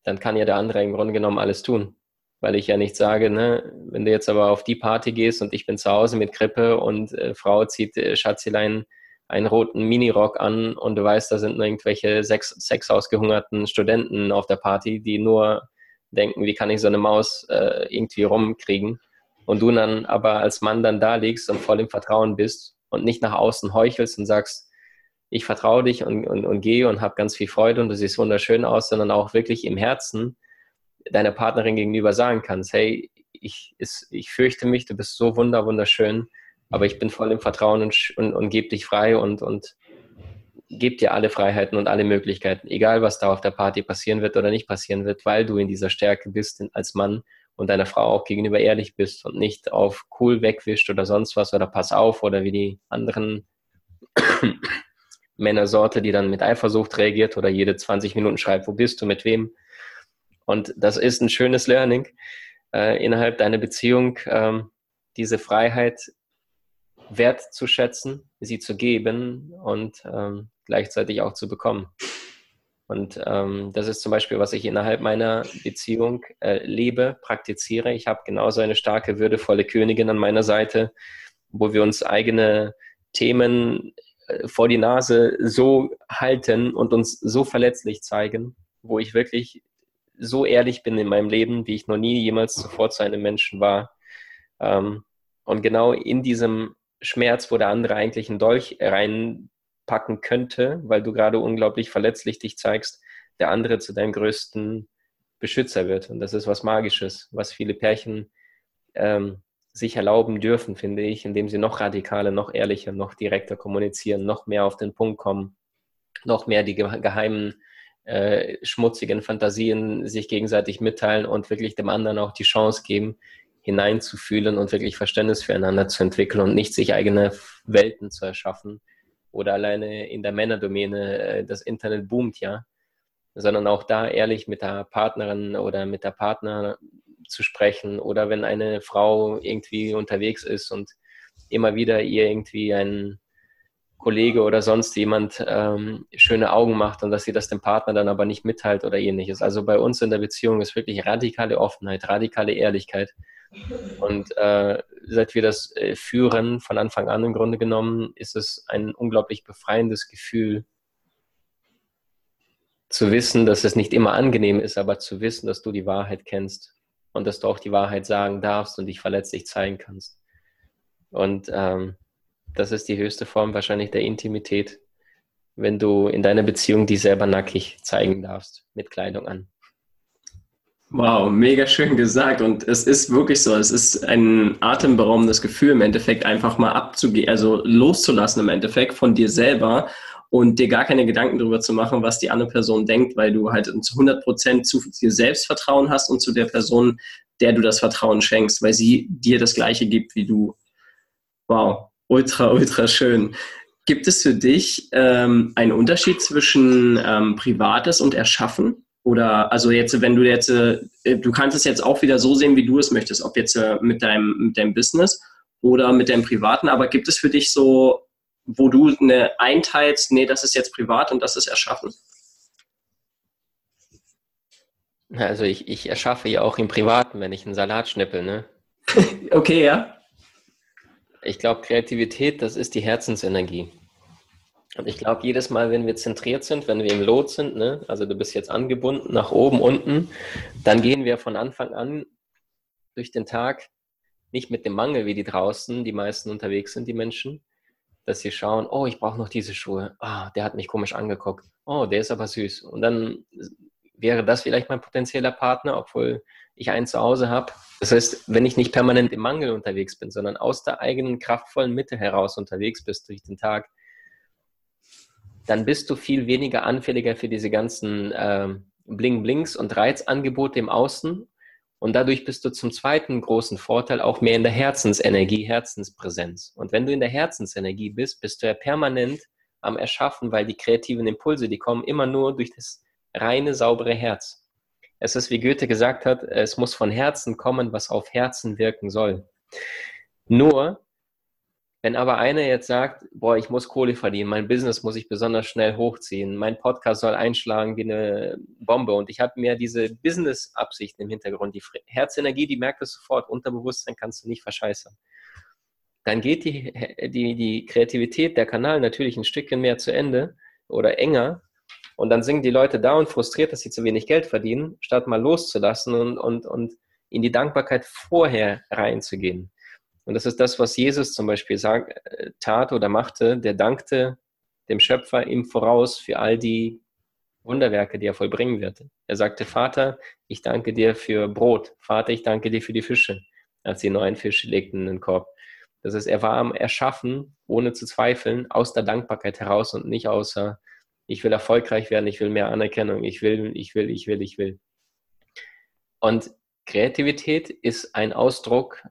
dann kann ja der andere im Grunde genommen alles tun. Weil ich ja nicht sage, ne, wenn du jetzt aber auf die Party gehst und ich bin zu Hause mit Krippe und äh, Frau zieht äh, Schatzilein einen roten Minirock an und du weißt, da sind irgendwelche sex, sexausgehungerten Studenten auf der Party, die nur denken, wie kann ich so eine Maus äh, irgendwie rumkriegen. Und du dann aber als Mann dann da liegst und voll im Vertrauen bist und nicht nach außen heuchelst und sagst, ich vertraue dich und, und, und gehe und habe ganz viel Freude und du siehst wunderschön aus, sondern auch wirklich im Herzen deiner Partnerin gegenüber sagen kannst, hey, ich, ist, ich fürchte mich, du bist so wunder, wunderschön, aber ich bin voll im Vertrauen und, und, und gebe dich frei und, und gebe dir alle Freiheiten und alle Möglichkeiten, egal was da auf der Party passieren wird oder nicht passieren wird, weil du in dieser Stärke bist als Mann und deiner Frau auch gegenüber ehrlich bist und nicht auf cool wegwischt oder sonst was oder pass auf oder wie die anderen Männersorte, die dann mit Eifersucht reagiert oder jede 20 Minuten schreibt, wo bist du, mit wem. Und das ist ein schönes Learning äh, innerhalb deiner Beziehung, ähm, diese Freiheit wertzuschätzen, sie zu geben und ähm, gleichzeitig auch zu bekommen. Und ähm, das ist zum Beispiel, was ich innerhalb meiner Beziehung äh, lebe, praktiziere. Ich habe genauso eine starke, würdevolle Königin an meiner Seite, wo wir uns eigene Themen äh, vor die Nase so halten und uns so verletzlich zeigen, wo ich wirklich so ehrlich bin in meinem Leben, wie ich noch nie jemals zuvor zu einem Menschen war. Ähm, und genau in diesem Schmerz, wo der andere eigentlich einen Dolch reinpacken könnte, weil du gerade unglaublich verletzlich dich zeigst, der andere zu deinem größten Beschützer wird. Und das ist was Magisches, was viele Pärchen ähm, sich erlauben dürfen, finde ich, indem sie noch radikaler, noch ehrlicher, noch direkter kommunizieren, noch mehr auf den Punkt kommen, noch mehr die geheimen, äh, schmutzigen Fantasien sich gegenseitig mitteilen und wirklich dem anderen auch die Chance geben, hineinzufühlen und wirklich Verständnis füreinander zu entwickeln und nicht sich eigene Welten zu erschaffen. Oder alleine in der Männerdomäne, äh, das Internet boomt ja, sondern auch da ehrlich mit der Partnerin oder mit der Partner zu sprechen oder wenn eine Frau irgendwie unterwegs ist und immer wieder ihr irgendwie ein Kollege oder sonst jemand ähm, schöne Augen macht und dass sie das dem Partner dann aber nicht mitteilt oder ähnliches. Also bei uns in der Beziehung ist wirklich radikale Offenheit, radikale Ehrlichkeit. Und äh, seit wir das äh, führen, von Anfang an im Grunde genommen, ist es ein unglaublich befreiendes Gefühl, zu wissen, dass es nicht immer angenehm ist, aber zu wissen, dass du die Wahrheit kennst und dass du auch die Wahrheit sagen darfst und dich verletzlich zeigen kannst. Und ähm, das ist die höchste Form wahrscheinlich der Intimität, wenn du in deiner Beziehung die selber nackig zeigen darfst, mit Kleidung an. Wow, mega schön gesagt. Und es ist wirklich so, es ist ein atemberaubendes Gefühl im Endeffekt, einfach mal abzugehen, also loszulassen im Endeffekt von dir selber und dir gar keine Gedanken darüber zu machen, was die andere Person denkt, weil du halt zu 100 Prozent zu dir selbst Vertrauen hast und zu der Person, der du das Vertrauen schenkst, weil sie dir das Gleiche gibt wie du. Wow, ultra, ultra schön. Gibt es für dich ähm, einen Unterschied zwischen ähm, Privates und Erschaffen? Oder also jetzt, wenn du jetzt, äh, du kannst es jetzt auch wieder so sehen, wie du es möchtest, ob jetzt äh, mit, deinem, mit deinem Business oder mit deinem Privaten, aber gibt es für dich so wo du eine einteilst, nee, das ist jetzt privat und das ist erschaffen? Also ich, ich erschaffe ja auch im Privaten, wenn ich einen Salat schnippel, ne? okay, ja. Ich glaube, Kreativität, das ist die Herzensenergie. Und ich glaube, jedes Mal, wenn wir zentriert sind, wenn wir im Lot sind, ne, also du bist jetzt angebunden nach oben, unten, dann gehen wir von Anfang an durch den Tag nicht mit dem Mangel, wie die draußen, die meisten unterwegs sind, die Menschen, dass sie schauen, oh, ich brauche noch diese Schuhe. Ah, der hat mich komisch angeguckt. Oh, der ist aber süß. Und dann wäre das vielleicht mein potenzieller Partner, obwohl ich einen zu Hause habe. Das heißt, wenn ich nicht permanent im Mangel unterwegs bin, sondern aus der eigenen kraftvollen Mitte heraus unterwegs bist durch den Tag, dann bist du viel weniger anfälliger für diese ganzen äh, Bling-Blings und Reizangebote im Außen und dadurch bist du zum zweiten großen Vorteil auch mehr in der Herzensenergie, Herzenspräsenz. Und wenn du in der Herzensenergie bist, bist du ja permanent am Erschaffen, weil die kreativen Impulse, die kommen immer nur durch das reine, saubere Herz. Es ist, wie Goethe gesagt hat, es muss von Herzen kommen, was auf Herzen wirken soll. Nur, wenn aber einer jetzt sagt, boah, ich muss Kohle verdienen, mein Business muss ich besonders schnell hochziehen, mein Podcast soll einschlagen wie eine Bombe und ich habe mir diese Business-Absichten im Hintergrund, die Herzenergie, die merkt es sofort, Unterbewusstsein kannst du nicht verscheißern. Dann geht die, die, die Kreativität, der Kanal natürlich ein Stückchen mehr zu Ende oder enger und dann sind die Leute da und frustriert, dass sie zu wenig Geld verdienen, statt mal loszulassen und, und, und in die Dankbarkeit vorher reinzugehen. Und das ist das, was Jesus zum Beispiel sagt, äh, tat oder machte. Der dankte dem Schöpfer im Voraus für all die Wunderwerke, die er vollbringen wird. Er sagte, Vater, ich danke dir für Brot. Vater, ich danke dir für die Fische, als sie neuen Fisch legten in den Korb. Das ist, er war am Erschaffen, ohne zu zweifeln, aus der Dankbarkeit heraus und nicht außer, ich will erfolgreich werden, ich will mehr Anerkennung, ich will, ich will, ich will, ich will. Und Kreativität ist ein Ausdruck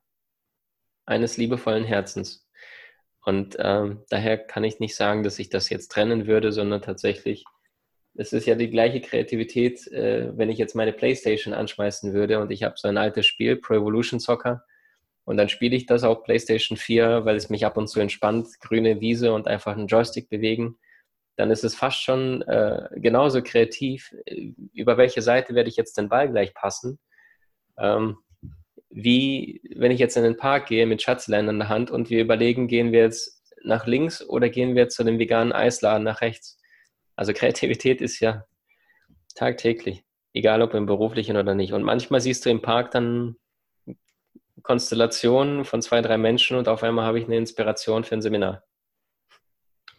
eines liebevollen Herzens. Und ähm, daher kann ich nicht sagen, dass ich das jetzt trennen würde, sondern tatsächlich, es ist ja die gleiche Kreativität, äh, wenn ich jetzt meine Playstation anschmeißen würde und ich habe so ein altes Spiel, Pro Evolution Soccer, und dann spiele ich das auf PlayStation 4, weil es mich ab und zu entspannt, grüne Wiese und einfach einen Joystick bewegen, dann ist es fast schon äh, genauso kreativ, über welche Seite werde ich jetzt den Ball gleich passen. Ähm, wie wenn ich jetzt in den Park gehe mit Schatzlein in der Hand und wir überlegen, gehen wir jetzt nach links oder gehen wir zu dem veganen Eisladen nach rechts. Also Kreativität ist ja tagtäglich, egal ob im beruflichen oder nicht. Und manchmal siehst du im Park dann Konstellationen von zwei, drei Menschen und auf einmal habe ich eine Inspiration für ein Seminar.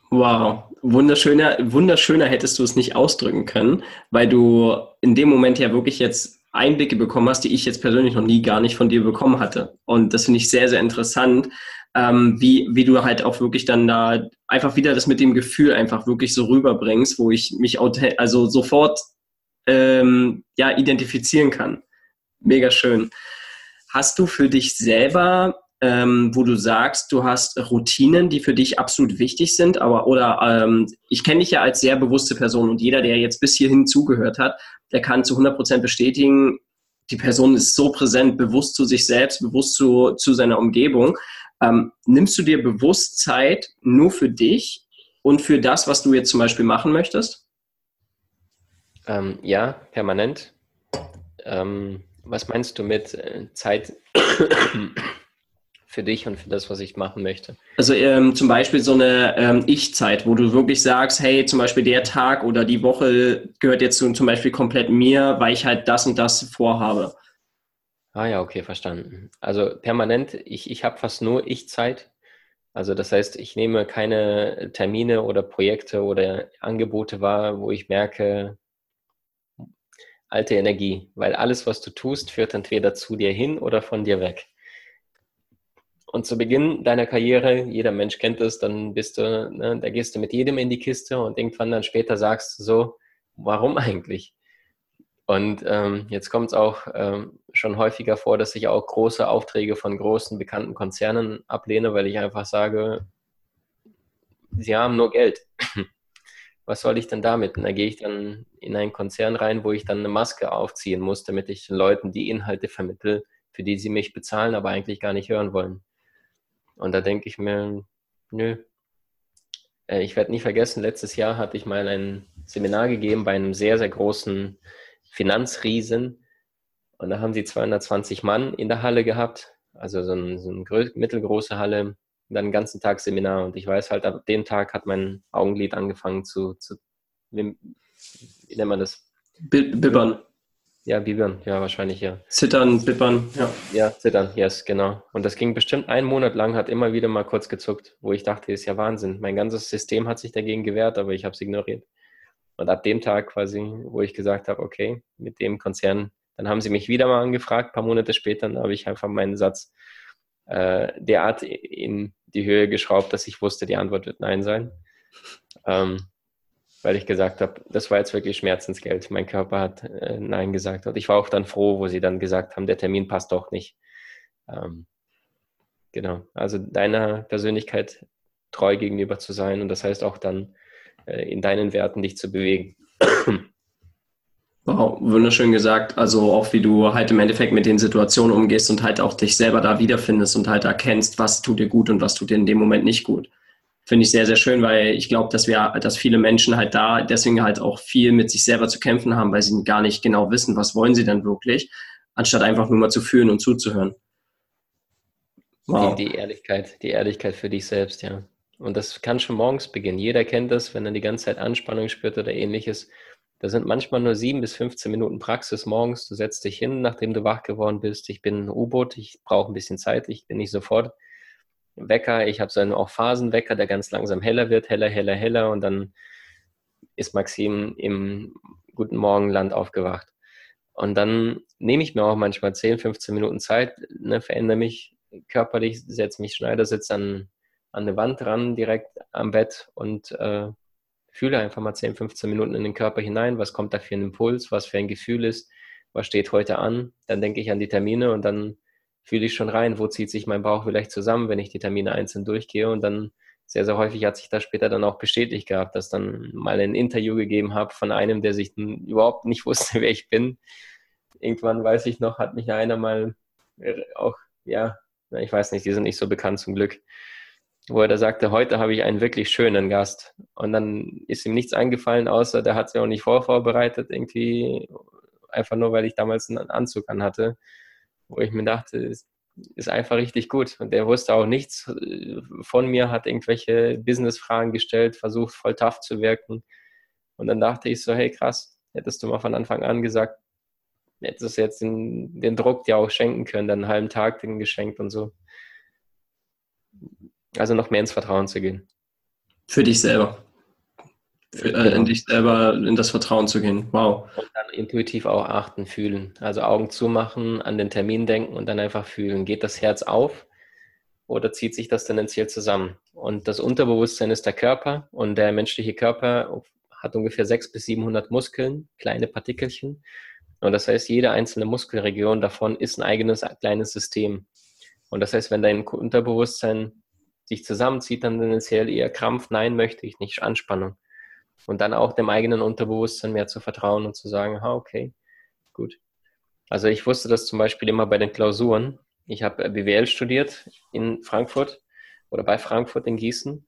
Wow, wunderschöner, wunderschöner hättest du es nicht ausdrücken können, weil du in dem Moment ja wirklich jetzt Einblicke bekommen hast, die ich jetzt persönlich noch nie gar nicht von dir bekommen hatte. Und das finde ich sehr, sehr interessant, ähm, wie, wie du halt auch wirklich dann da einfach wieder das mit dem Gefühl einfach wirklich so rüberbringst, wo ich mich also sofort ähm, ja, identifizieren kann. Mega schön. Hast du für dich selber ähm, wo du sagst, du hast Routinen, die für dich absolut wichtig sind, aber oder ähm, ich kenne dich ja als sehr bewusste Person und jeder, der jetzt bis hierhin zugehört hat, der kann zu 100 Prozent bestätigen, die Person ist so präsent, bewusst zu sich selbst, bewusst zu, zu seiner Umgebung. Ähm, nimmst du dir bewusst Zeit nur für dich und für das, was du jetzt zum Beispiel machen möchtest? Ähm, ja, permanent. Ähm, was meinst du mit äh, Zeit für dich und für das, was ich machen möchte? Also ähm, zum Beispiel so eine ähm, Ich-Zeit, wo du wirklich sagst, hey, zum Beispiel der Tag oder die Woche gehört jetzt zum Beispiel komplett mir, weil ich halt das und das vorhabe. Ah ja, okay, verstanden. Also permanent, ich, ich habe fast nur Ich-Zeit. Also das heißt, ich nehme keine Termine oder Projekte oder Angebote wahr, wo ich merke, alte Energie, weil alles, was du tust, führt entweder zu dir hin oder von dir weg. Und zu Beginn deiner Karriere, jeder Mensch kennt es, dann bist du, ne, da gehst du mit jedem in die Kiste und irgendwann dann später sagst du so, warum eigentlich? Und ähm, jetzt kommt es auch ähm, schon häufiger vor, dass ich auch große Aufträge von großen bekannten Konzernen ablehne, weil ich einfach sage, sie haben nur Geld. Was soll ich denn damit? Und da gehe ich dann in einen Konzern rein, wo ich dann eine Maske aufziehen muss, damit ich den Leuten die Inhalte vermittle, für die sie mich bezahlen, aber eigentlich gar nicht hören wollen. Und da denke ich mir, nö. Äh, ich werde nie vergessen, letztes Jahr hatte ich mal ein Seminar gegeben bei einem sehr, sehr großen Finanzriesen. Und da haben sie 220 Mann in der Halle gehabt, also so, ein, so eine mittelgroße Halle, dann den ganzen Tag Seminar. Und ich weiß halt, ab dem Tag hat mein Augenlid angefangen zu, zu wie, wie nennt man das? Bibbern. Ja, Bibern, ja, wahrscheinlich, ja. Zittern, bibbern, ja. Ja, zittern, yes, genau. Und das ging bestimmt einen Monat lang, hat immer wieder mal kurz gezuckt, wo ich dachte, ist ja Wahnsinn. Mein ganzes System hat sich dagegen gewehrt, aber ich habe es ignoriert. Und ab dem Tag quasi, wo ich gesagt habe, okay, mit dem Konzern, dann haben sie mich wieder mal angefragt, paar Monate später, dann habe ich einfach meinen Satz äh, derart in die Höhe geschraubt, dass ich wusste, die Antwort wird Nein sein. Ähm, weil ich gesagt habe, das war jetzt wirklich Schmerzensgeld. Mein Körper hat äh, Nein gesagt. Und ich war auch dann froh, wo sie dann gesagt haben, der Termin passt doch nicht. Ähm, genau. Also deiner Persönlichkeit treu gegenüber zu sein und das heißt auch dann äh, in deinen Werten dich zu bewegen. Wow, wunderschön gesagt. Also auch wie du halt im Endeffekt mit den Situationen umgehst und halt auch dich selber da wiederfindest und halt erkennst, was tut dir gut und was tut dir in dem Moment nicht gut. Finde ich sehr, sehr schön, weil ich glaube, dass wir, dass viele Menschen halt da deswegen halt auch viel mit sich selber zu kämpfen haben, weil sie gar nicht genau wissen, was wollen sie denn wirklich, anstatt einfach nur mal zu fühlen und zuzuhören. Wow. Die, die Ehrlichkeit, die Ehrlichkeit für dich selbst, ja. Und das kann schon morgens beginnen. Jeder kennt das, wenn er die ganze Zeit Anspannung spürt oder ähnliches da sind manchmal nur sieben bis 15 Minuten Praxis morgens. Du setzt dich hin, nachdem du wach geworden bist. Ich bin ein U-Boot, ich brauche ein bisschen Zeit, ich bin nicht sofort Wecker. Ich habe so einen auch Phasenwecker, der ganz langsam heller wird, heller, heller, heller. Und dann ist Maxim im Guten Morgenland aufgewacht. Und dann nehme ich mir auch manchmal 10, 15 Minuten Zeit, ne, verändere mich körperlich, setze mich Schneidersitz an, an eine Wand ran, direkt am Bett und äh, fühle einfach mal 10, 15 Minuten in den Körper hinein, was kommt da für ein Impuls, was für ein Gefühl ist, was steht heute an. Dann denke ich an die Termine und dann fühle ich schon rein, wo zieht sich mein Bauch vielleicht zusammen, wenn ich die Termine einzeln durchgehe. Und dann sehr, sehr häufig hat sich das später dann auch bestätigt gehabt, dass dann mal ein Interview gegeben habe von einem, der sich überhaupt nicht wusste, wer ich bin. Irgendwann weiß ich noch, hat mich einer mal äh, auch, ja, ich weiß nicht, die sind nicht so bekannt zum Glück, wo er da sagte, heute habe ich einen wirklich schönen Gast. Und dann ist ihm nichts eingefallen, außer der hat sich auch nicht vorvorbereitet, irgendwie, einfach nur, weil ich damals einen Anzug anhatte, wo ich mir dachte, ist, einfach richtig gut. Und der wusste auch nichts äh, von mir, hat irgendwelche Business-Fragen gestellt, versucht voll tough zu wirken. Und dann dachte ich so, hey krass, hättest du mal von Anfang an gesagt, hättest du jetzt den, den Druck dir auch schenken können, dann einen halben Tag den geschenkt und so. Also noch mehr ins Vertrauen zu gehen. Für dich selber. Für, äh, genau. In dich selber, in das Vertrauen zu gehen. Wow. Und dann intuitiv auch achten, fühlen. Also Augen zumachen, an den Termin denken und dann einfach fühlen. Geht das Herz auf oder zieht sich das tendenziell zusammen? Und das Unterbewusstsein ist der Körper und der menschliche Körper hat ungefähr 600 bis 700 Muskeln, kleine Partikelchen. Und das heißt, jede einzelne Muskelregion davon ist ein eigenes kleines System. Und das heißt, wenn dein Unterbewusstsein sich zusammenzieht, dann tendenziell eher Krampf, nein, möchte ich nicht, Anspannung. Und dann auch dem eigenen Unterbewusstsein mehr zu vertrauen und zu sagen, ha, okay, gut. Also ich wusste das zum Beispiel immer bei den Klausuren. Ich habe BWL studiert in Frankfurt oder bei Frankfurt in Gießen.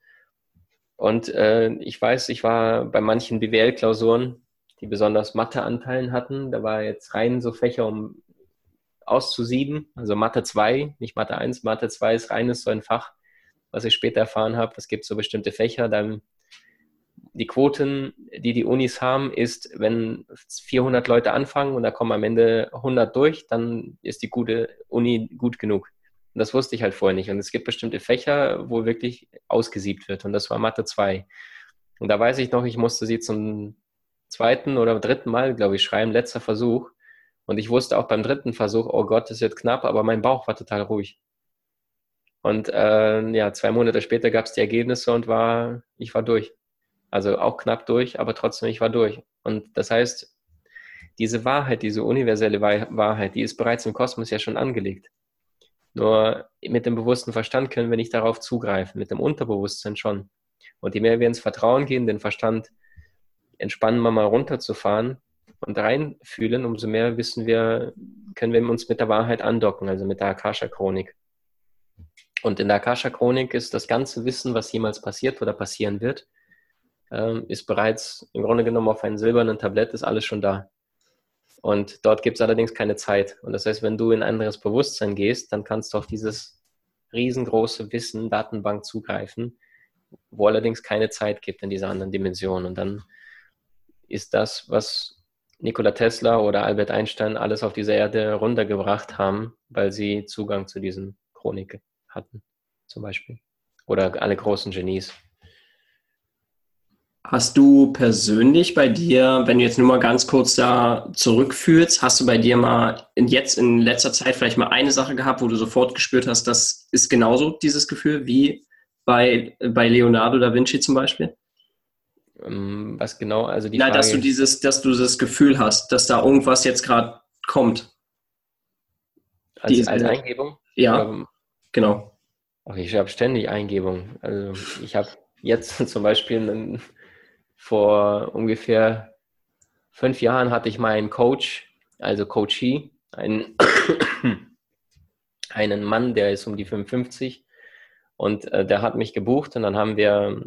Und äh, ich weiß, ich war bei manchen BWL-Klausuren, die besonders Mathe-Anteilen hatten. Da war jetzt rein so Fächer, um auszusieben. Also Mathe 2, nicht Mathe 1. Mathe 2 ist reines so ein Fach, was ich später erfahren habe. Es gibt so bestimmte Fächer, dann die Quoten, die die Unis haben, ist, wenn 400 Leute anfangen und da kommen am Ende 100 durch, dann ist die gute Uni gut genug. Und das wusste ich halt vorher nicht. Und es gibt bestimmte Fächer, wo wirklich ausgesiebt wird. Und das war Mathe 2. Und da weiß ich noch, ich musste sie zum zweiten oder dritten Mal, glaube ich, schreiben, letzter Versuch. Und ich wusste auch beim dritten Versuch, oh Gott, das wird knapp, aber mein Bauch war total ruhig. Und äh, ja, zwei Monate später gab es die Ergebnisse und war, ich war durch. Also auch knapp durch, aber trotzdem, ich war durch. Und das heißt, diese Wahrheit, diese universelle Wahrheit, die ist bereits im Kosmos ja schon angelegt. Nur mit dem bewussten Verstand können wir nicht darauf zugreifen, mit dem Unterbewusstsein schon. Und je mehr wir ins Vertrauen gehen, den Verstand entspannen, mal runterzufahren und reinfühlen, umso mehr wissen wir, können wir uns mit der Wahrheit andocken, also mit der Akasha-Chronik. Und in der Akasha-Chronik ist das ganze Wissen, was jemals passiert oder passieren wird, ähm, ist bereits im Grunde genommen auf einem silbernen Tablett, ist alles schon da. Und dort gibt es allerdings keine Zeit. Und das heißt, wenn du in ein anderes Bewusstsein gehst, dann kannst du auf dieses riesengroße Wissen, Datenbank zugreifen, wo allerdings keine Zeit gibt in dieser anderen Dimension. Und dann ist das, was Nikola Tesla oder Albert Einstein alles auf dieser Erde runtergebracht haben, weil sie Zugang zu diesen Chroniken hatten, zum Beispiel. Oder alle großen Genies. Hast du persönlich bei dir, wenn du jetzt nur mal ganz kurz da zurückfühlst, hast du bei dir mal in, jetzt in letzter Zeit vielleicht mal eine Sache gehabt, wo du sofort gespürt hast, das ist genauso dieses Gefühl wie bei, bei Leonardo da Vinci zum Beispiel? Ähm, was genau? Also die Nein, Frage, dass du dieses, dass du das Gefühl hast, dass da irgendwas jetzt gerade kommt. Als, als Eingebung? Ja. Oder, Genau. Ach, ich habe ständig Eingebungen. Also ich habe jetzt zum Beispiel einen, vor ungefähr fünf Jahren hatte ich meinen Coach, also Coachee, einen, einen Mann, der ist um die 55 und äh, der hat mich gebucht und dann haben wir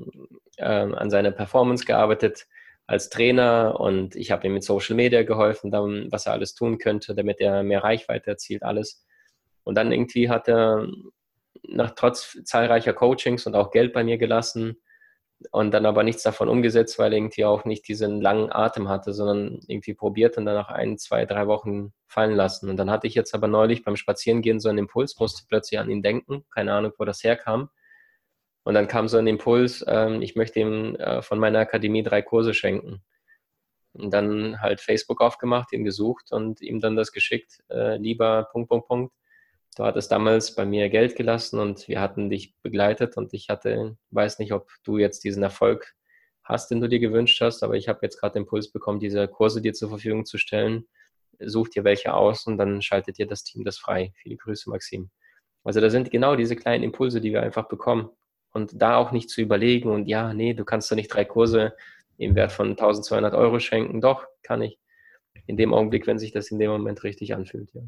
äh, an seiner Performance gearbeitet als Trainer und ich habe ihm mit Social Media geholfen, dann, was er alles tun könnte, damit er mehr Reichweite erzielt, alles. Und dann irgendwie hat er nach trotz zahlreicher Coachings und auch Geld bei mir gelassen und dann aber nichts davon umgesetzt, weil irgendwie auch nicht diesen langen Atem hatte, sondern irgendwie probiert und dann nach ein, zwei, drei Wochen fallen lassen. Und dann hatte ich jetzt aber neulich beim Spazierengehen so einen Impuls, musste plötzlich an ihn denken, keine Ahnung, wo das herkam. Und dann kam so ein Impuls, ähm, ich möchte ihm äh, von meiner Akademie drei Kurse schenken. Und dann halt Facebook aufgemacht, ihn gesucht und ihm dann das geschickt, äh, lieber Punkt, Punkt, Punkt. Du hattest damals bei mir Geld gelassen und wir hatten dich begleitet und ich hatte, weiß nicht, ob du jetzt diesen Erfolg hast, den du dir gewünscht hast, aber ich habe jetzt gerade den Impuls bekommen, diese Kurse dir zur Verfügung zu stellen. Such dir welche aus und dann schaltet dir das Team das frei. Viele Grüße, Maxim. Also da sind genau diese kleinen Impulse, die wir einfach bekommen und da auch nicht zu überlegen und ja, nee, du kannst doch nicht drei Kurse im Wert von 1200 Euro schenken. Doch, kann ich. In dem Augenblick, wenn sich das in dem Moment richtig anfühlt, ja.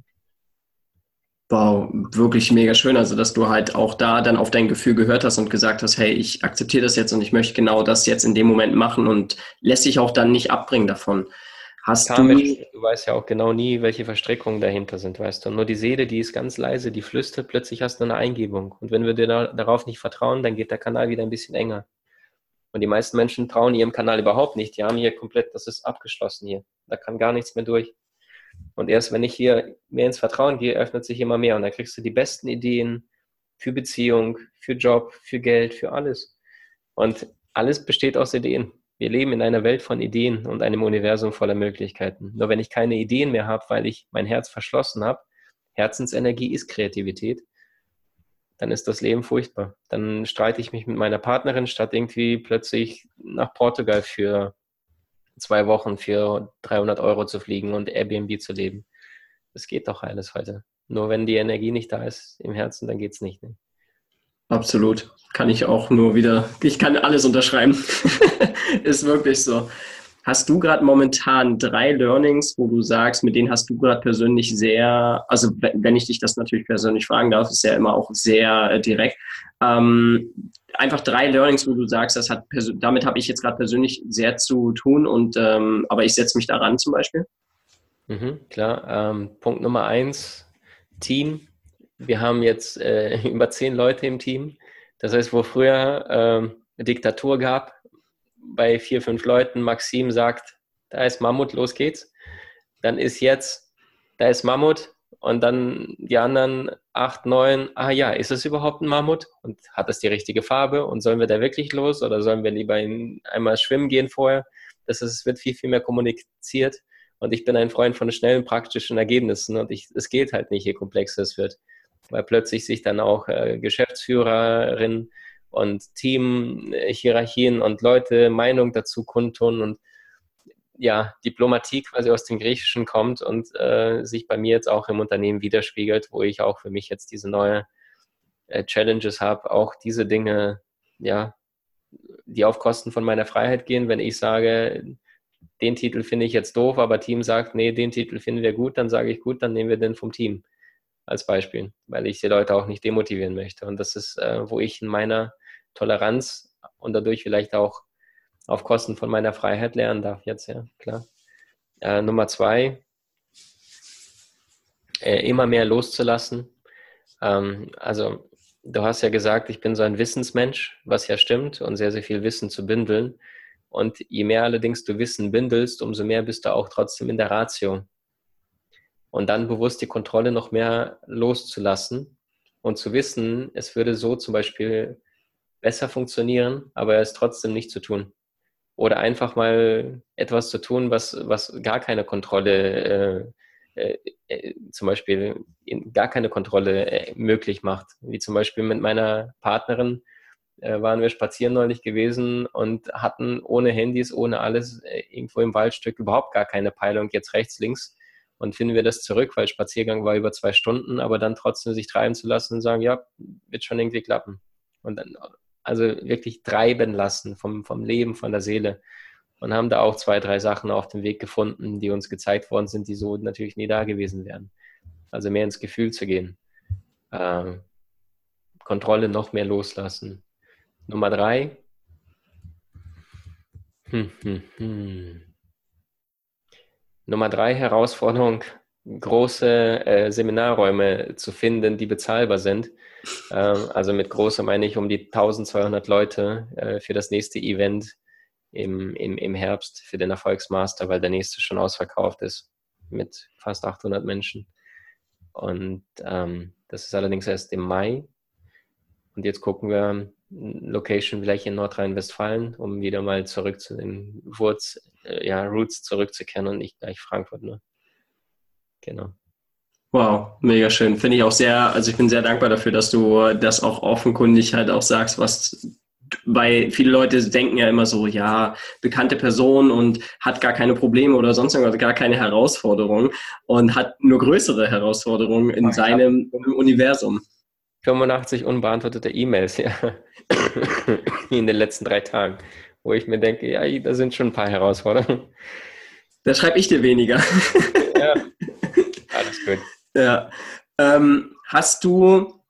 Wow, wirklich mega schön. Also, dass du halt auch da dann auf dein Gefühl gehört hast und gesagt hast, hey, ich akzeptiere das jetzt und ich möchte genau das jetzt in dem Moment machen und lässt sich auch dann nicht abbringen davon. Hast du, du weißt ja auch genau nie, welche Verstrickungen dahinter sind, weißt du. Und nur die Seele, die ist ganz leise, die flüstert, plötzlich hast du eine Eingebung. Und wenn wir dir da, darauf nicht vertrauen, dann geht der Kanal wieder ein bisschen enger. Und die meisten Menschen trauen ihrem Kanal überhaupt nicht. Die haben hier komplett, das ist abgeschlossen hier. Da kann gar nichts mehr durch. Und erst wenn ich hier mehr ins Vertrauen gehe, öffnet sich immer mehr. Und dann kriegst du die besten Ideen für Beziehung, für Job, für Geld, für alles. Und alles besteht aus Ideen. Wir leben in einer Welt von Ideen und einem Universum voller Möglichkeiten. Nur wenn ich keine Ideen mehr habe, weil ich mein Herz verschlossen habe, Herzensenergie ist Kreativität, dann ist das Leben furchtbar. Dann streite ich mich mit meiner Partnerin, statt irgendwie plötzlich nach Portugal für zwei Wochen für 300 Euro zu fliegen und Airbnb zu leben. Das geht doch alles heute. Nur wenn die Energie nicht da ist im Herzen, dann geht es nicht. Ne? Absolut. Kann ich auch nur wieder, ich kann alles unterschreiben. ist wirklich so. Hast du gerade momentan drei Learnings, wo du sagst, mit denen hast du gerade persönlich sehr, also wenn ich dich das natürlich persönlich fragen darf, ist ja immer auch sehr äh, direkt. Ähm, einfach drei Learnings, wo du sagst, das hat damit habe ich jetzt gerade persönlich sehr zu tun und ähm, aber ich setze mich daran zum Beispiel. Mhm, klar. Ähm, Punkt Nummer eins: Team wir haben jetzt äh, über zehn Leute im Team. Das heißt, wo früher äh, Diktatur gab, bei vier, fünf Leuten, Maxim sagt, da ist Mammut, los geht's. Dann ist jetzt, da ist Mammut und dann die anderen acht, neun, ah ja, ist es überhaupt ein Mammut und hat es die richtige Farbe und sollen wir da wirklich los oder sollen wir lieber in, einmal schwimmen gehen vorher? Das ist, wird viel, viel mehr kommuniziert und ich bin ein Freund von schnellen, praktischen Ergebnissen und ich, es geht halt nicht, je komplexer es wird weil plötzlich sich dann auch äh, Geschäftsführerin und Teamhierarchien und Leute Meinung dazu kundtun und ja, Diplomatie quasi aus dem Griechischen kommt und äh, sich bei mir jetzt auch im Unternehmen widerspiegelt, wo ich auch für mich jetzt diese neue äh, Challenges habe, auch diese Dinge, ja, die auf Kosten von meiner Freiheit gehen. Wenn ich sage, den Titel finde ich jetzt doof, aber Team sagt, nee, den Titel finden wir gut, dann sage ich gut, dann nehmen wir den vom Team als Beispiel, weil ich die Leute auch nicht demotivieren möchte. Und das ist, äh, wo ich in meiner Toleranz und dadurch vielleicht auch auf Kosten von meiner Freiheit lernen darf jetzt, ja, klar. Äh, Nummer zwei, äh, immer mehr loszulassen. Ähm, also du hast ja gesagt, ich bin so ein Wissensmensch, was ja stimmt, und sehr, sehr viel Wissen zu bündeln. Und je mehr allerdings du Wissen bündelst, umso mehr bist du auch trotzdem in der Ratio und dann bewusst die Kontrolle noch mehr loszulassen und zu wissen, es würde so zum Beispiel besser funktionieren, aber es trotzdem nicht zu tun. Oder einfach mal etwas zu tun, was, was gar keine Kontrolle, äh, äh, äh zum Beispiel gar keine Kontrolle äh, möglich macht. Wie zum Beispiel mit meiner Partnerin äh, waren wir spazieren neulich gewesen und hatten ohne Handys, ohne alles äh, irgendwo im Waldstück überhaupt gar keine Peilung, jetzt rechts, links und finden wir das zurück, weil Spaziergang war über zwei Stunden, aber dann trotzdem sich treiben zu lassen und sagen, ja, wird schon irgendwie klappen. Und dann, also wirklich treiben lassen vom, vom Leben, von der Seele. und haben da auch zwei, drei Sachen auf dem Weg gefunden, die uns gezeigt worden sind, die so natürlich nie da gewesen wären. Also mehr ins Gefühl zu gehen. Äh, Kontrolle noch mehr loslassen. Nummer drei. Hm, hm, hm. Nummer drei Herausforderung, große äh, Seminarräume zu finden, die bezahlbar sind. Ähm, also mit große meine ich um die 1200 Leute äh, für das nächste Event im, im, im Herbst für den Erfolgsmaster, weil der nächste schon ausverkauft ist mit fast 800 Menschen. Und ähm, das ist allerdings erst im Mai. Und jetzt gucken wir Location vielleicht in Nordrhein-Westfalen, um wieder mal zurück zu den Wurz, äh, ja, Roots zurückzukehren und nicht gleich Frankfurt nur. Genau. Wow, mega schön. Finde ich auch sehr, also ich bin sehr dankbar dafür, dass du das auch offenkundig halt auch sagst, was weil viele Leute denken ja immer so, ja, bekannte Person und hat gar keine Probleme oder sonst irgendwas, gar keine Herausforderungen und hat nur größere Herausforderungen in ich seinem Universum. 85 unbeantwortete E-Mails, ja, in den letzten drei Tagen, wo ich mir denke, ja, da sind schon ein paar Herausforderungen. Da schreibe ich dir weniger. ja. Ähm, hast du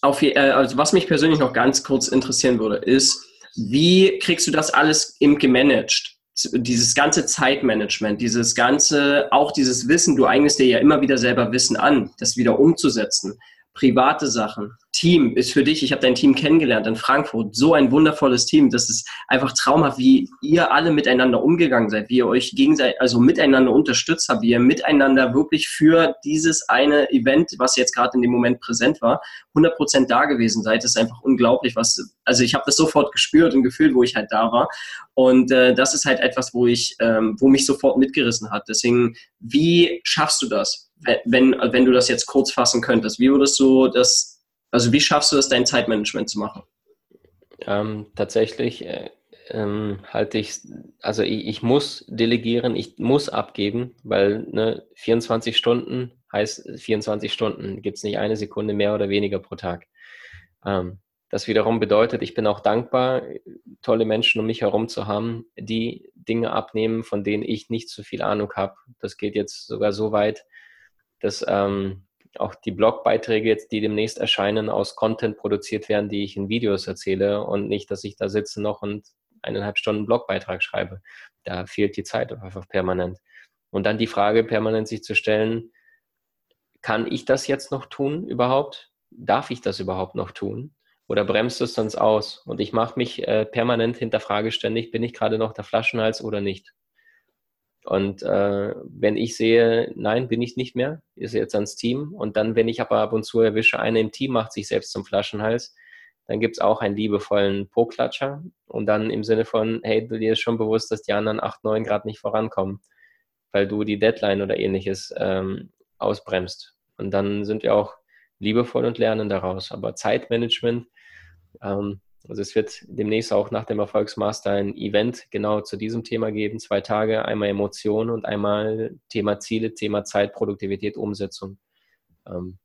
auf, äh, also was mich persönlich noch ganz kurz interessieren würde, ist, wie kriegst du das alles im gemanagt? Dieses ganze Zeitmanagement, dieses ganze, auch dieses Wissen, du eignest dir ja immer wieder selber Wissen an, das wieder umzusetzen private Sachen. Team ist für dich, ich habe dein Team kennengelernt in Frankfurt, so ein wundervolles Team. Das ist einfach traumhaft, wie ihr alle miteinander umgegangen seid, wie ihr euch gegenseitig, also miteinander unterstützt habt, wie ihr miteinander wirklich für dieses eine Event, was jetzt gerade in dem Moment präsent war, 100% da gewesen seid. Das ist einfach unglaublich, was, also ich habe das sofort gespürt und gefühlt, wo ich halt da war. Und äh, das ist halt etwas, wo ich, ähm, wo mich sofort mitgerissen hat. Deswegen, wie schaffst du das? Wenn, wenn du das jetzt kurz fassen könntest, wie würdest du das, also wie schaffst du es, dein Zeitmanagement zu machen? Ähm, tatsächlich äh, ähm, halte ich, also ich, ich, muss delegieren, ich muss abgeben, weil ne, 24 Stunden heißt 24 Stunden, gibt es nicht eine Sekunde mehr oder weniger pro Tag. Ähm, das wiederum bedeutet, ich bin auch dankbar, tolle Menschen um mich herum zu haben, die Dinge abnehmen, von denen ich nicht so viel Ahnung habe. Das geht jetzt sogar so weit, dass ähm, auch die Blogbeiträge jetzt, die demnächst erscheinen, aus Content produziert werden, die ich in Videos erzähle und nicht, dass ich da sitze noch und eineinhalb Stunden Blogbeitrag schreibe. Da fehlt die Zeit einfach permanent. Und dann die Frage permanent sich zu stellen, kann ich das jetzt noch tun überhaupt? Darf ich das überhaupt noch tun? Oder bremst es sonst aus? Und ich mache mich äh, permanent hinterfrage ständig, bin ich gerade noch der Flaschenhals oder nicht? Und äh, wenn ich sehe, nein, bin ich nicht mehr, ist jetzt ans Team. Und dann, wenn ich aber ab und zu erwische, einer im Team macht sich selbst zum Flaschenhals, dann gibt es auch einen liebevollen Po-Klatscher. Und dann im Sinne von, hey, du dir ist schon bewusst, dass die anderen 8, 9 Grad nicht vorankommen, weil du die Deadline oder ähnliches ähm, ausbremst. Und dann sind wir auch liebevoll und lernen daraus. Aber Zeitmanagement, ähm, also es wird demnächst auch nach dem Erfolgsmaster ein Event genau zu diesem Thema geben, zwei Tage, einmal Emotionen und einmal Thema Ziele, Thema Zeit, Produktivität, Umsetzung. Ähm,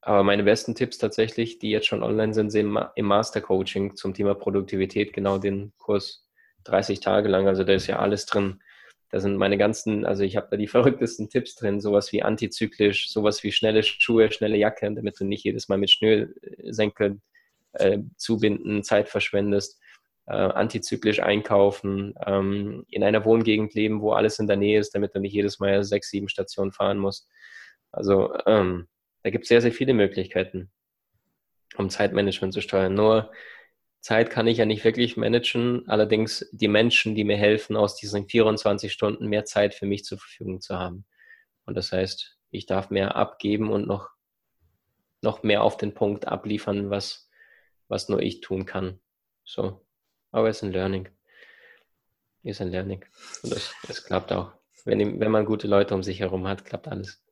aber meine besten Tipps tatsächlich, die jetzt schon online sind, sind im Master Coaching zum Thema Produktivität, genau den Kurs 30 Tage lang. Also da ist ja alles drin. Da sind meine ganzen, also ich habe da die verrücktesten Tipps drin, sowas wie antizyklisch, sowas wie schnelle Schuhe, schnelle Jacke, damit du nicht jedes Mal mit Schnürsenkeln äh, zubinden, Zeit verschwendest, äh, antizyklisch einkaufen, ähm, in einer Wohngegend leben, wo alles in der Nähe ist, damit du nicht jedes Mal sechs, sieben Stationen fahren musst. Also ähm, da gibt es sehr, sehr viele Möglichkeiten, um Zeitmanagement zu steuern. Nur Zeit kann ich ja nicht wirklich managen, allerdings die Menschen, die mir helfen, aus diesen 24 Stunden mehr Zeit für mich zur Verfügung zu haben. Und das heißt, ich darf mehr abgeben und noch, noch mehr auf den Punkt abliefern, was, was nur ich tun kann. So. Aber es ist ein Learning. Ist ein Learning. Und das klappt auch. Wenn, wenn man gute Leute um sich herum hat, klappt alles.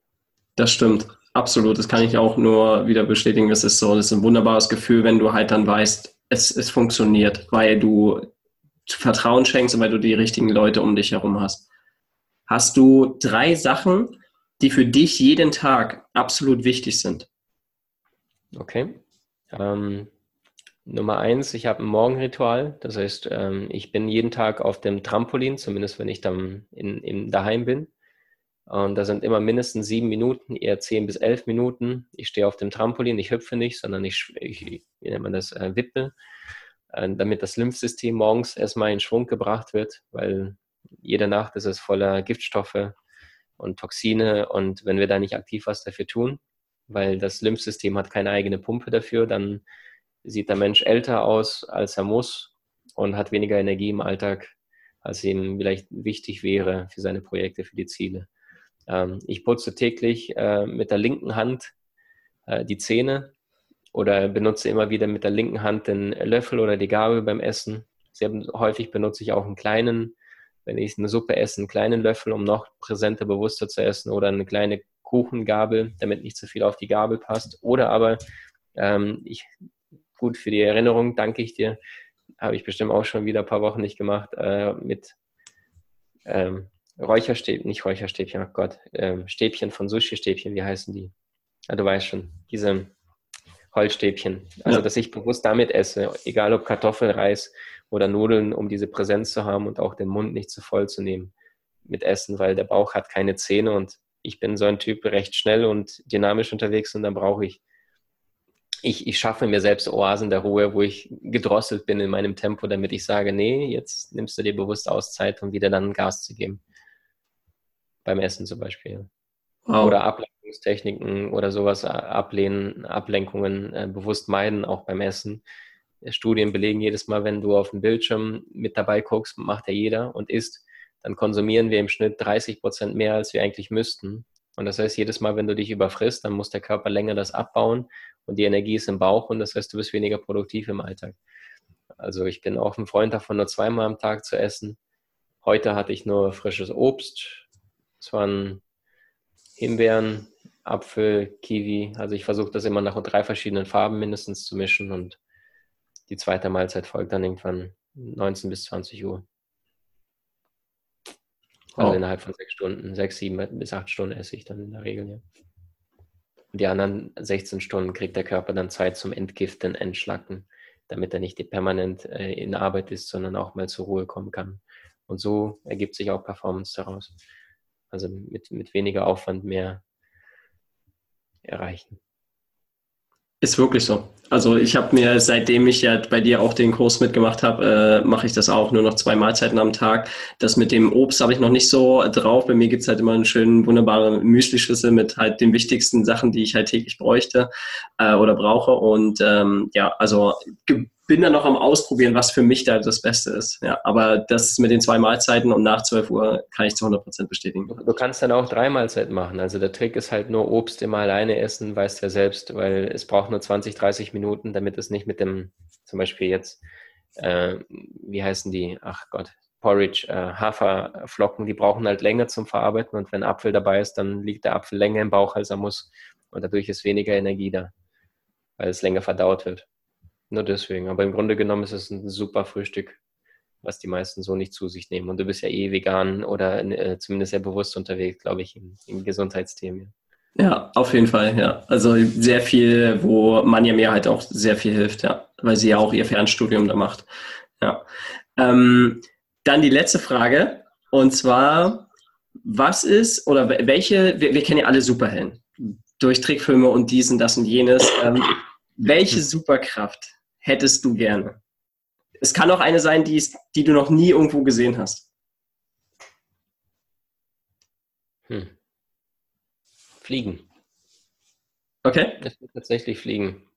Das stimmt. Absolut. Das kann ich auch nur wieder bestätigen. Das ist so, das ist ein wunderbares Gefühl, wenn du halt dann weißt, es, es funktioniert, weil du Vertrauen schenkst und weil du die richtigen Leute um dich herum hast. Hast du drei Sachen, die für dich jeden Tag absolut wichtig sind? Okay. Ähm, Nummer eins, ich habe ein Morgenritual. Das heißt, ähm, ich bin jeden Tag auf dem Trampolin, zumindest wenn ich dann in, in daheim bin. Und da sind immer mindestens sieben Minuten, eher zehn bis elf Minuten. Ich stehe auf dem Trampolin, ich hüpfe nicht, sondern ich, ich wie nennt man das, äh, wippe, äh, damit das Lymphsystem morgens erstmal in Schwung gebracht wird, weil jede Nacht ist es voller Giftstoffe und Toxine. Und wenn wir da nicht aktiv was dafür tun, weil das Lymphsystem hat keine eigene Pumpe dafür, dann sieht der Mensch älter aus, als er muss und hat weniger Energie im Alltag, als ihm vielleicht wichtig wäre für seine Projekte, für die Ziele. Ähm, ich putze täglich äh, mit der linken Hand äh, die Zähne oder benutze immer wieder mit der linken Hand den Löffel oder die Gabel beim Essen. Sehr häufig benutze ich auch einen kleinen, wenn ich eine Suppe esse, einen kleinen Löffel, um noch präsenter, bewusster zu essen oder eine kleine Kuchengabel, damit nicht zu viel auf die Gabel passt. Oder aber, ähm, ich, gut für die Erinnerung, danke ich dir, habe ich bestimmt auch schon wieder ein paar Wochen nicht gemacht, äh, mit ähm, Räucherstäbchen, nicht Räucherstäbchen, oh Gott, ähm, Stäbchen von Sushi-Stäbchen, wie heißen die? Ja, du weißt schon, diese Holzstäbchen. Also, ja. dass ich bewusst damit esse, egal ob Kartoffel, Reis oder Nudeln, um diese Präsenz zu haben und auch den Mund nicht zu voll zu nehmen mit Essen, weil der Bauch hat keine Zähne und ich bin so ein Typ recht schnell und dynamisch unterwegs und dann brauche ich, ich, ich schaffe mir selbst Oasen der Ruhe, wo ich gedrosselt bin in meinem Tempo, damit ich sage, nee, jetzt nimmst du dir bewusst Auszeit, um wieder dann Gas zu geben beim Essen zum Beispiel. Wow. Oder Ablenkungstechniken oder sowas ablehnen, Ablenkungen äh, bewusst meiden, auch beim Essen. Studien belegen jedes Mal, wenn du auf dem Bildschirm mit dabei guckst, macht ja jeder und isst, dann konsumieren wir im Schnitt 30 Prozent mehr, als wir eigentlich müssten. Und das heißt, jedes Mal, wenn du dich überfrisst, dann muss der Körper länger das abbauen und die Energie ist im Bauch und das heißt, du bist weniger produktiv im Alltag. Also ich bin auch ein Freund davon, nur zweimal am Tag zu essen. Heute hatte ich nur frisches Obst, es waren Himbeeren, Apfel, Kiwi. Also ich versuche das immer nach drei verschiedenen Farben mindestens zu mischen und die zweite Mahlzeit folgt dann irgendwann 19 bis 20 Uhr. Also oh. innerhalb von sechs Stunden, sechs, sieben bis acht Stunden esse ich dann in der Regel, ja. Und die anderen 16 Stunden kriegt der Körper dann Zeit zum Entgiften, Entschlacken, damit er nicht permanent äh, in Arbeit ist, sondern auch mal zur Ruhe kommen kann. Und so ergibt sich auch Performance daraus. Also mit, mit weniger Aufwand mehr erreichen. Ist wirklich so. Also ich habe mir, seitdem ich ja bei dir auch den Kurs mitgemacht habe, äh, mache ich das auch nur noch zwei Mahlzeiten am Tag. Das mit dem Obst habe ich noch nicht so drauf. Bei mir gibt es halt immer einen schönen, wunderbaren Müsli-Schüssel mit halt den wichtigsten Sachen, die ich halt täglich bräuchte äh, oder brauche. Und ähm, ja, also bin dann noch am Ausprobieren, was für mich da das Beste ist. Ja, aber das mit den zwei Mahlzeiten und nach 12 Uhr kann ich zu 100 Prozent bestätigen. Du kannst dann auch drei Mahlzeiten machen. Also der Trick ist halt nur Obst immer alleine essen, weißt du ja selbst, weil es braucht nur 20, 30 Minuten, damit es nicht mit dem, zum Beispiel jetzt, äh, wie heißen die? Ach Gott, Porridge, äh, Haferflocken, die brauchen halt länger zum Verarbeiten und wenn Apfel dabei ist, dann liegt der Apfel länger im Bauch, als er muss und dadurch ist weniger Energie da, weil es länger verdaut wird. Nur deswegen. Aber im Grunde genommen ist es ein super Frühstück, was die meisten so nicht zu sich nehmen. Und du bist ja eh vegan oder äh, zumindest sehr bewusst unterwegs, glaube ich, in, in Gesundheitsthemen. Ja, auf jeden Fall, ja. Also sehr viel, wo Manja mir halt auch sehr viel hilft, ja, weil sie ja auch ihr Fernstudium da macht. Ja. Ähm, dann die letzte Frage, und zwar, was ist oder welche, wir, wir kennen ja alle Superhelden durch Trickfilme und diesen, das und jenes. Ähm, welche. Superkraft hättest du gerne? Es kann auch eine sein, die, die du noch nie irgendwo gesehen hast. Hm. Fliegen. Okay. Das ist tatsächlich Fliegen.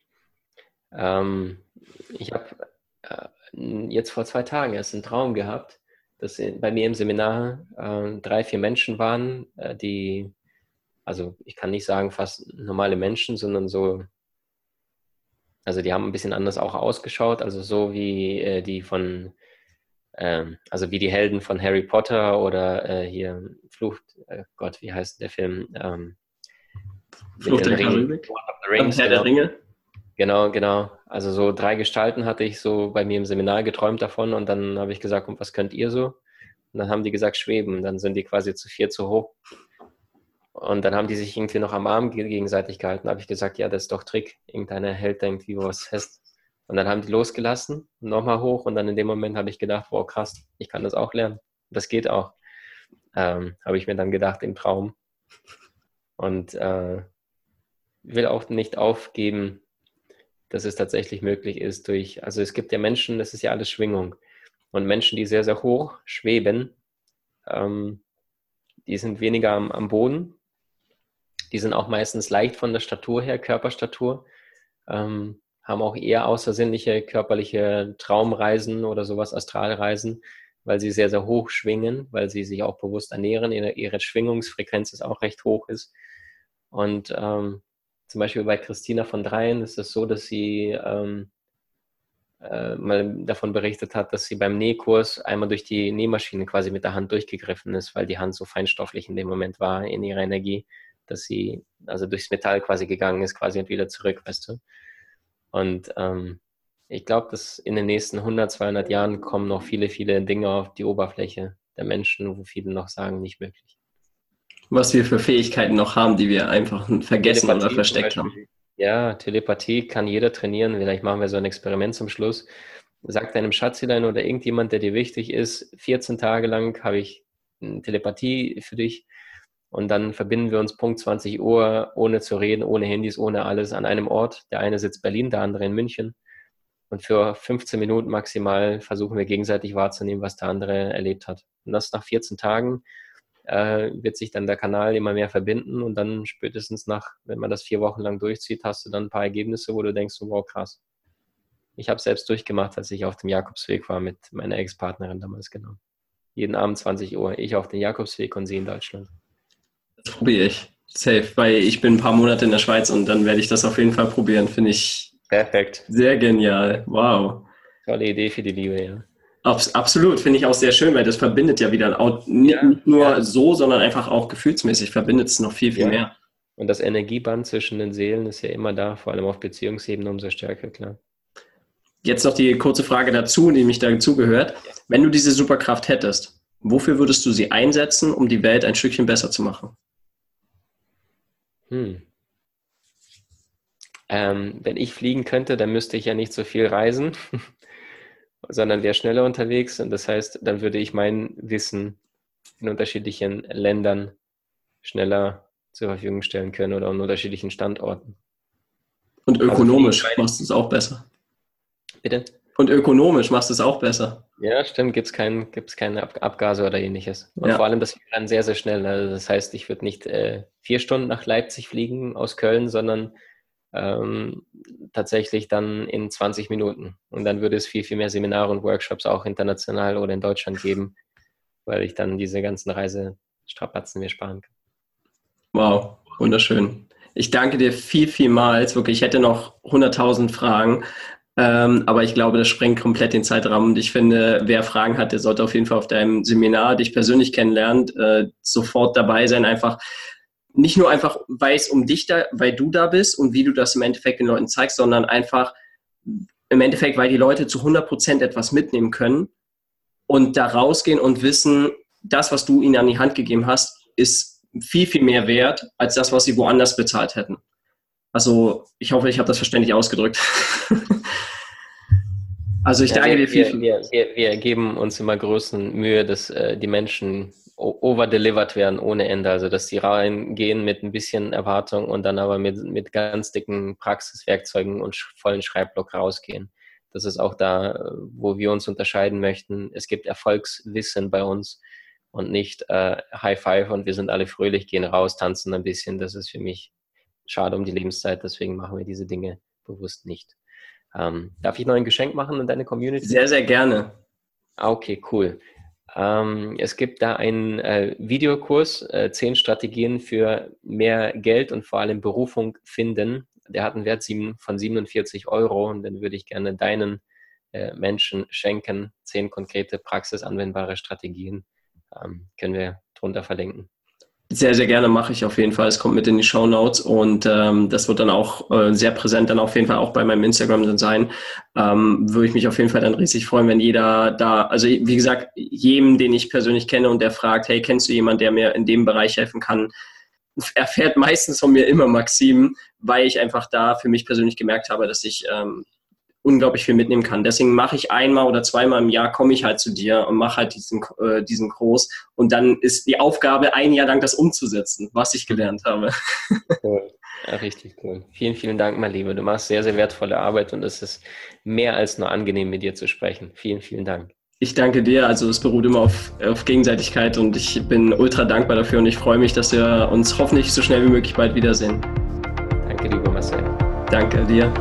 Ähm, ich habe äh, jetzt vor zwei Tagen erst einen Traum gehabt, dass bei mir im Seminar äh, drei, vier Menschen waren, äh, die, also ich kann nicht sagen fast normale Menschen, sondern so also die haben ein bisschen anders auch ausgeschaut, also so wie äh, die von, ähm, also wie die Helden von Harry Potter oder äh, hier Flucht, äh, Gott, wie heißt der Film? Ähm, Flucht der Karibik? Rings, Herr genau. der Ringe? Genau, genau. Also so drei Gestalten hatte ich so bei mir im Seminar geträumt davon und dann habe ich gesagt, und was könnt ihr so? Und dann haben die gesagt, schweben. Dann sind die quasi zu vier zu hoch und dann haben die sich irgendwie noch am Arm gegenseitig gehalten. Da habe ich gesagt, ja, das ist doch Trick. Irgendeiner hält da irgendwie was fest. Und dann haben die losgelassen, nochmal hoch und dann in dem Moment habe ich gedacht, wow, krass, ich kann das auch lernen. Das geht auch. Ähm, habe ich mir dann gedacht im Traum. Und äh, will auch nicht aufgeben, dass es tatsächlich möglich ist durch, also es gibt ja Menschen, das ist ja alles Schwingung. Und Menschen, die sehr, sehr hoch schweben, ähm, die sind weniger am, am Boden. Die sind auch meistens leicht von der Statur her, Körperstatur. Ähm, haben auch eher außersinnliche körperliche Traumreisen oder sowas, Astralreisen, weil sie sehr, sehr hoch schwingen, weil sie sich auch bewusst ernähren. Ihre, Schwingungsfrequenz ist auch recht hoch ist. Und ähm, zum Beispiel bei Christina von Dreien ist es so, dass sie ähm, äh, mal davon berichtet hat, dass sie beim Nähkurs einmal durch die Nähmaschine quasi mit der Hand durchgegriffen ist, weil die Hand so feinstofflich in dem Moment war in ihrer Energie, dass sie also durchs Metall quasi gegangen ist, quasi und wieder zurück, weißt du. Und ähm, ich glaube, dass in den nächsten 100, 200 Jahren kommen noch viele, viele Dinge auf die Oberfläche der Menschen, wo viele noch sagen, nicht möglich. Was wir für Fähigkeiten noch haben, die wir einfach vergessen oder versteckt haben. Ja, Telepathie kann jeder trainieren. Vielleicht machen wir so ein Experiment zum Schluss. Sag deinem Schatzelein oder irgendjemand, der dir wichtig ist, 14 Tage lang habe ich Telepathie für dich und dann verbinden wir uns Punkt 20 Uhr, ohne zu reden, ohne Handys, ohne alles, an einem Ort. Der eine sitzt Berlin, der andere in München. Und für 15 Minuten maximal versuchen wir gegenseitig wahrzunehmen, was der andere erlebt hat. Und das nach 14 Tagen äh, wird sich dann der Kanal immer mehr verbinden und dann spätestens nach, wenn man das vier Wochen lang durchzieht, hast du dann ein paar Ergebnisse, wo du denkst, wow, krass. Ich habe selbst durchgemacht, als ich auf dem Jakobsweg war mit meiner Ex-Partnerin damals genau. Jeden Abend 20 Uhr, ich auf den Jakobsweg und sie in Deutschland. Das probiere ich. Safe, weil ich bin ein paar Monate in der Schweiz und dann werde ich das auf jeden Fall probieren. Finde ich perfekt. Sehr genial. Wow. Tolle Idee für die Liebe, ja. Abs absolut, finde ich auch sehr schön, weil das verbindet ja wieder nicht, ja, nur ja. so, sondern einfach auch gefühlsmäßig verbindet es noch viel, viel ja. mehr. Und das Energieband zwischen den Seelen ist ja immer da, vor allem auf Beziehungsebene umso stärker, klar. Jetzt noch die kurze Frage dazu, die mich dazu gehört. Wenn du diese Superkraft hättest, wofür würdest du sie einsetzen, um die Welt ein Stückchen besser zu machen? Hm. Ähm, wenn ich fliegen könnte, dann müsste ich ja nicht so viel reisen, sondern wäre schneller unterwegs. Und das heißt, dann würde ich mein Wissen in unterschiedlichen Ländern schneller zur Verfügung stellen können oder an unterschiedlichen Standorten. Und also ökonomisch also machst du es auch besser. Bitte? Und ökonomisch machst du es auch besser. Ja, stimmt, gibt es kein, gibt's keine Abgase oder ähnliches. Und ja. vor allem, das geht dann sehr, sehr schnell. Also das heißt, ich würde nicht äh, vier Stunden nach Leipzig fliegen aus Köln, sondern ähm, tatsächlich dann in 20 Minuten. Und dann würde es viel, viel mehr Seminare und Workshops auch international oder in Deutschland geben, weil ich dann diese ganzen Reisestrapazen mir sparen kann. Wow, wunderschön. Ich danke dir viel, vielmals. Wirklich, ich hätte noch 100.000 Fragen. Ähm, aber ich glaube, das sprengt komplett den Zeitrahmen. Und ich finde, wer Fragen hat, der sollte auf jeden Fall auf deinem Seminar dich persönlich kennenlernen, äh, sofort dabei sein, einfach nicht nur einfach weiß um dich da, weil du da bist und wie du das im Endeffekt den Leuten zeigst, sondern einfach im Endeffekt, weil die Leute zu 100 Prozent etwas mitnehmen können und da rausgehen und wissen, das, was du ihnen an die Hand gegeben hast, ist viel, viel mehr wert als das, was sie woanders bezahlt hätten. Also ich hoffe, ich habe das verständlich ausgedrückt. also ich ja, danke wir, dir viel. Wir, wir, wir, geben uns immer größten Mühe, dass äh, die Menschen overdelivered werden ohne Ende. Also dass die reingehen mit ein bisschen Erwartung und dann aber mit, mit ganz dicken Praxiswerkzeugen und vollen Schreibblock rausgehen. Das ist auch da, wo wir uns unterscheiden möchten. Es gibt Erfolgswissen bei uns und nicht äh, High Five und wir sind alle fröhlich, gehen raus, tanzen ein bisschen. Das ist für mich schade um die Lebenszeit, deswegen machen wir diese Dinge bewusst nicht. Ähm, darf ich noch ein Geschenk machen an deine Community? Sehr, sehr gerne. Ah, okay, cool. Ähm, es gibt da einen äh, Videokurs, äh, zehn Strategien für mehr Geld und vor allem Berufung finden. Der hat einen Wert von 47 Euro und den würde ich gerne deinen äh, Menschen schenken. Zehn konkrete praxisanwendbare Strategien ähm, können wir drunter verlinken. Sehr, sehr gerne mache ich auf jeden Fall. Es kommt mit in die Show Notes und ähm, das wird dann auch äh, sehr präsent dann auf jeden Fall auch bei meinem Instagram dann sein. Ähm, würde ich mich auf jeden Fall dann riesig freuen, wenn jeder da, also wie gesagt, jedem, den ich persönlich kenne und der fragt, hey, kennst du jemanden, der mir in dem Bereich helfen kann, erfährt meistens von mir immer Maxim, weil ich einfach da für mich persönlich gemerkt habe, dass ich ähm, unglaublich viel mitnehmen kann. Deswegen mache ich einmal oder zweimal im Jahr, komme ich halt zu dir und mache halt diesen, äh, diesen Kurs. Und dann ist die Aufgabe, ein Jahr lang das umzusetzen, was ich gelernt habe. Cool. Ja, richtig cool. Vielen, vielen Dank, mein Lieber. Du machst sehr, sehr wertvolle Arbeit und es ist mehr als nur angenehm, mit dir zu sprechen. Vielen, vielen Dank. Ich danke dir. Also es beruht immer auf, auf Gegenseitigkeit und ich bin ultra dankbar dafür und ich freue mich, dass wir uns hoffentlich so schnell wie möglich bald wiedersehen. Danke, lieber Marcel. Danke dir.